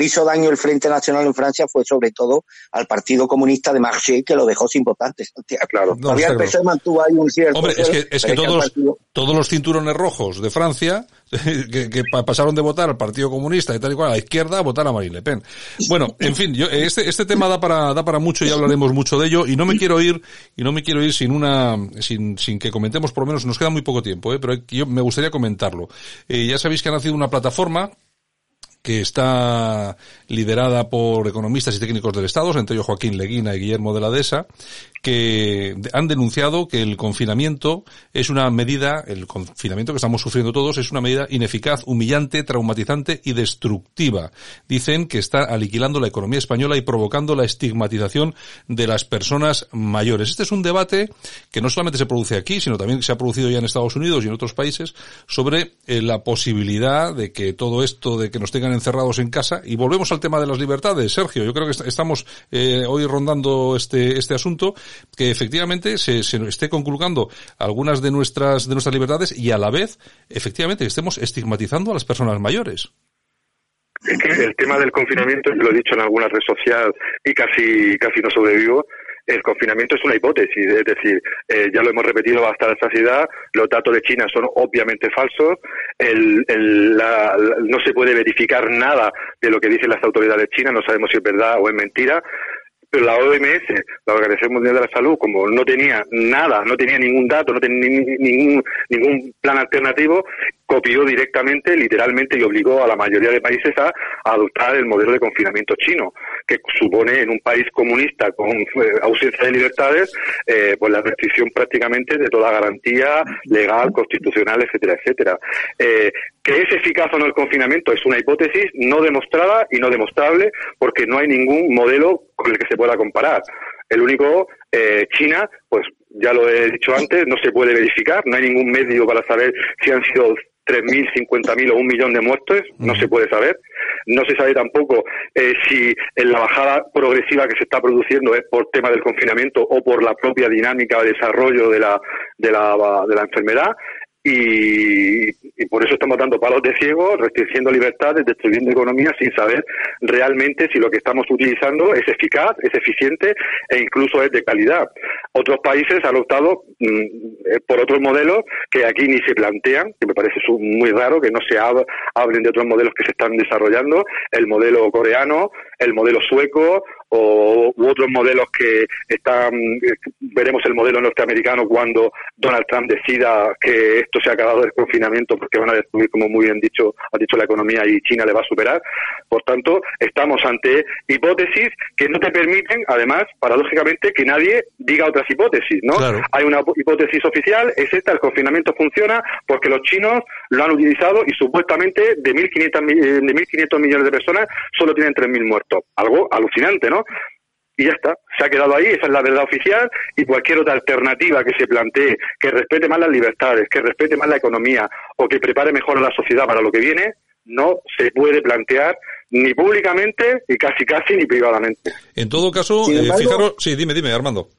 [SPEAKER 5] hizo daño el Frente Nacional en Francia fue sobre todo al Partido Comunista de Marché, que lo dejó sin votantes.
[SPEAKER 4] Claro. Todavía el PSOE mantuvo ahí un cierto... Hombre, es que, es que todos, todos los cinturones rojos de Francia, [laughs] que, pasaron de votar al Partido Comunista y tal y cual a la izquierda a votar a Marine Le Pen. Bueno, en fin, yo, este, este tema da para, da para mucho y hablaremos mucho de ello y no me quiero ir, y no me quiero ir sin una, sin, sin que comentemos por lo menos, nos queda muy poco tiempo, ¿eh? pero yo me gustaría comentarlo. Eh, ya sabéis que ha nacido una plataforma que está liderada por economistas y técnicos del Estado, entre ellos Joaquín Leguina y Guillermo de la Dehesa, que han denunciado que el confinamiento es una medida, el confinamiento que estamos sufriendo todos es una medida ineficaz, humillante, traumatizante y destructiva. Dicen que está aliquilando la economía española y provocando la estigmatización de las personas mayores. Este es un debate que no solamente se produce aquí, sino también que se ha producido ya en Estados Unidos y en otros países sobre eh, la posibilidad de que todo esto de que nos tengan encerrados en casa y volvemos al tema de las libertades. Sergio, yo creo que estamos eh, hoy rondando este, este asunto que efectivamente se, se esté conculcando algunas de nuestras, de nuestras libertades y a la vez, efectivamente, estemos estigmatizando a las personas mayores.
[SPEAKER 6] El tema del confinamiento, lo he dicho en alguna red social y casi, casi no sobrevivo, el confinamiento es una hipótesis, es decir, eh, ya lo hemos repetido hasta la saciedad, los datos de China son obviamente falsos, el, el, la, no se puede verificar nada de lo que dicen las autoridades chinas, no sabemos si es verdad o es mentira, pero la OMS, la Organización Mundial de la Salud, como no tenía nada, no tenía ningún dato, no tenía ningún, ningún plan alternativo, copió directamente, literalmente, y obligó a la mayoría de países a, adoptar el modelo de confinamiento chino, que supone en un país comunista con eh, ausencia de libertades, eh, pues la restricción prácticamente de toda garantía legal, constitucional, etcétera, etcétera. Eh, que es eficaz o no el confinamiento es una hipótesis no demostrada y no demostrable porque no hay ningún modelo con el que se pueda comparar. El único, eh, China, pues ya lo he dicho antes, no se puede verificar, no hay ningún medio para saber si han sido 3.000, 50.000 o un millón de muertos, no se puede saber. No se sabe tampoco eh, si en la bajada progresiva que se está produciendo es por tema del confinamiento o por la propia dinámica de desarrollo de la, de la, de la enfermedad y, por eso estamos dando palos de ciego, restringiendo libertades, destruyendo economía sin saber realmente si lo que estamos utilizando es eficaz, es eficiente e incluso es de calidad. Otros países han optado mm, eh, por otros modelos que aquí ni se plantean, que me parece muy raro que no se hablen de otros modelos que se están desarrollando, el modelo coreano, el modelo sueco o u otros modelos que están, veremos el modelo norteamericano cuando Donald Trump decida que esto se ha acabado del confinamiento porque van a destruir, como muy bien dicho, ha dicho la economía y China le va a superar. Por tanto, estamos ante hipótesis que no te permiten, además, paradójicamente, que nadie diga otras hipótesis, ¿no? Hay una hipótesis oficial, es esta, el confinamiento funciona porque los chinos lo han utilizado y supuestamente de 1.500, de 1.500 millones de personas solo tienen 3.000 muertos. Algo alucinante, ¿no? Y ya está, se ha quedado ahí, esa es la verdad oficial y cualquier otra alternativa que se plantee, que respete más las libertades, que respete más la economía o que prepare mejor a la sociedad para lo que viene, no se puede plantear ni públicamente y casi casi ni privadamente.
[SPEAKER 4] En todo caso, eh, fijaros, sí, dime, dime, Armando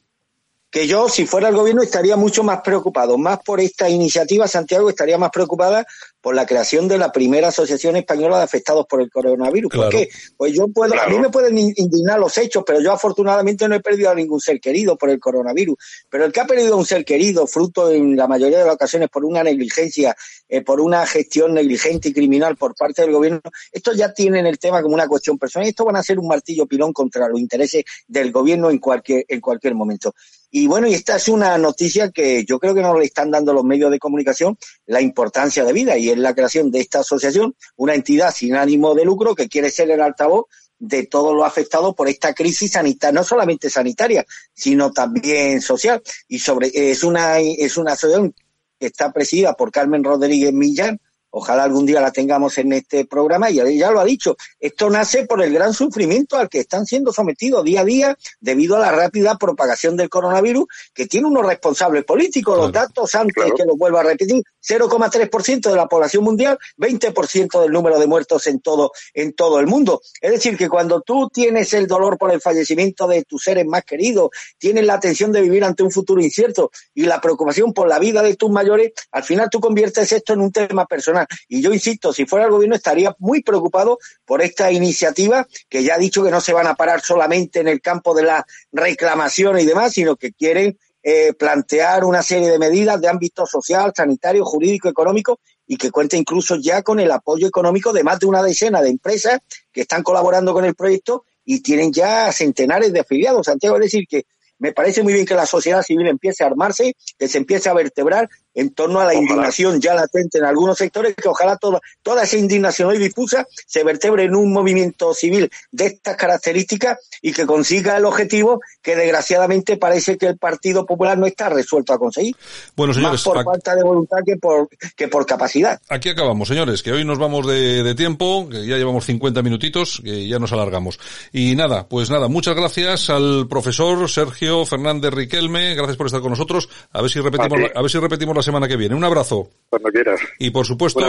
[SPEAKER 5] que yo, si fuera el gobierno, estaría mucho más preocupado, más por esta iniciativa, Santiago estaría más preocupada por la creación de la primera asociación española de afectados por el coronavirus. ¿Por qué? Pues yo puedo, a mí me pueden indignar los hechos, pero yo afortunadamente no he perdido a ningún ser querido por el coronavirus. Pero el que ha perdido a un ser querido, fruto en la mayoría de las ocasiones por una negligencia, eh, por una gestión negligente y criminal por parte del gobierno, esto ya tienen el tema como una cuestión personal. Esto van a ser un martillo pilón contra los intereses del gobierno en cualquier, en cualquier momento. Y bueno, y esta es una noticia que yo creo que no le están dando los medios de comunicación la importancia de vida y es la creación de esta asociación, una entidad sin ánimo de lucro que quiere ser el altavoz de todos los afectados por esta crisis sanitaria, no solamente sanitaria, sino también social. Y sobre, es una, es una asociación que está presidida por Carmen Rodríguez Millán, Ojalá algún día la tengamos en este programa y ya lo ha dicho. Esto nace por el gran sufrimiento al que están siendo sometidos día a día debido a la rápida propagación del coronavirus que tiene unos responsables políticos. Los datos antes que lo vuelvo a repetir, 0,3% de la población mundial, 20% del número de muertos en todo en todo el mundo. Es decir, que cuando tú tienes el dolor por el fallecimiento de tus seres más queridos, tienes la tensión de vivir ante un futuro incierto y la preocupación por la vida de tus mayores, al final tú conviertes esto en un tema personal y yo insisto, si fuera el gobierno estaría muy preocupado por esta iniciativa que ya ha dicho que no se van a parar solamente en el campo de la reclamación y demás, sino que quieren eh, plantear una serie de medidas de ámbito social, sanitario, jurídico, económico y que cuenta incluso ya con el apoyo económico de más de una decena de empresas que están colaborando con el proyecto y tienen ya centenares de afiliados. Santiago, es decir, que me parece muy bien que la sociedad civil empiece a armarse, que se empiece a vertebrar en torno a la indignación ya latente en algunos sectores, que ojalá toda, toda esa indignación hoy difusa se vertebre en un movimiento civil de estas características y que consiga el objetivo que desgraciadamente parece que el Partido Popular no está resuelto a conseguir.
[SPEAKER 4] Bueno, señores,
[SPEAKER 5] Más por falta de voluntad que por, que por capacidad.
[SPEAKER 4] Aquí acabamos, señores, que hoy nos vamos de, de tiempo, que ya llevamos 50 minutitos, que ya nos alargamos. Y nada, pues nada, muchas gracias al profesor Sergio Fernández Riquelme, gracias por estar con nosotros. A ver si repetimos, a ver si repetimos semana que viene. Un abrazo.
[SPEAKER 6] Cuando quieras.
[SPEAKER 4] Y por supuesto,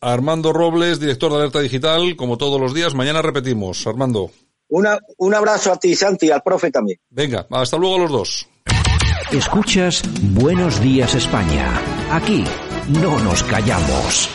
[SPEAKER 4] Armando Robles, director de Alerta Digital, como todos los días. Mañana repetimos. Armando.
[SPEAKER 5] Una, un abrazo a ti, Santi, y al profe también.
[SPEAKER 4] Venga, hasta luego a los dos.
[SPEAKER 1] Escuchas Buenos Días España. Aquí no nos callamos.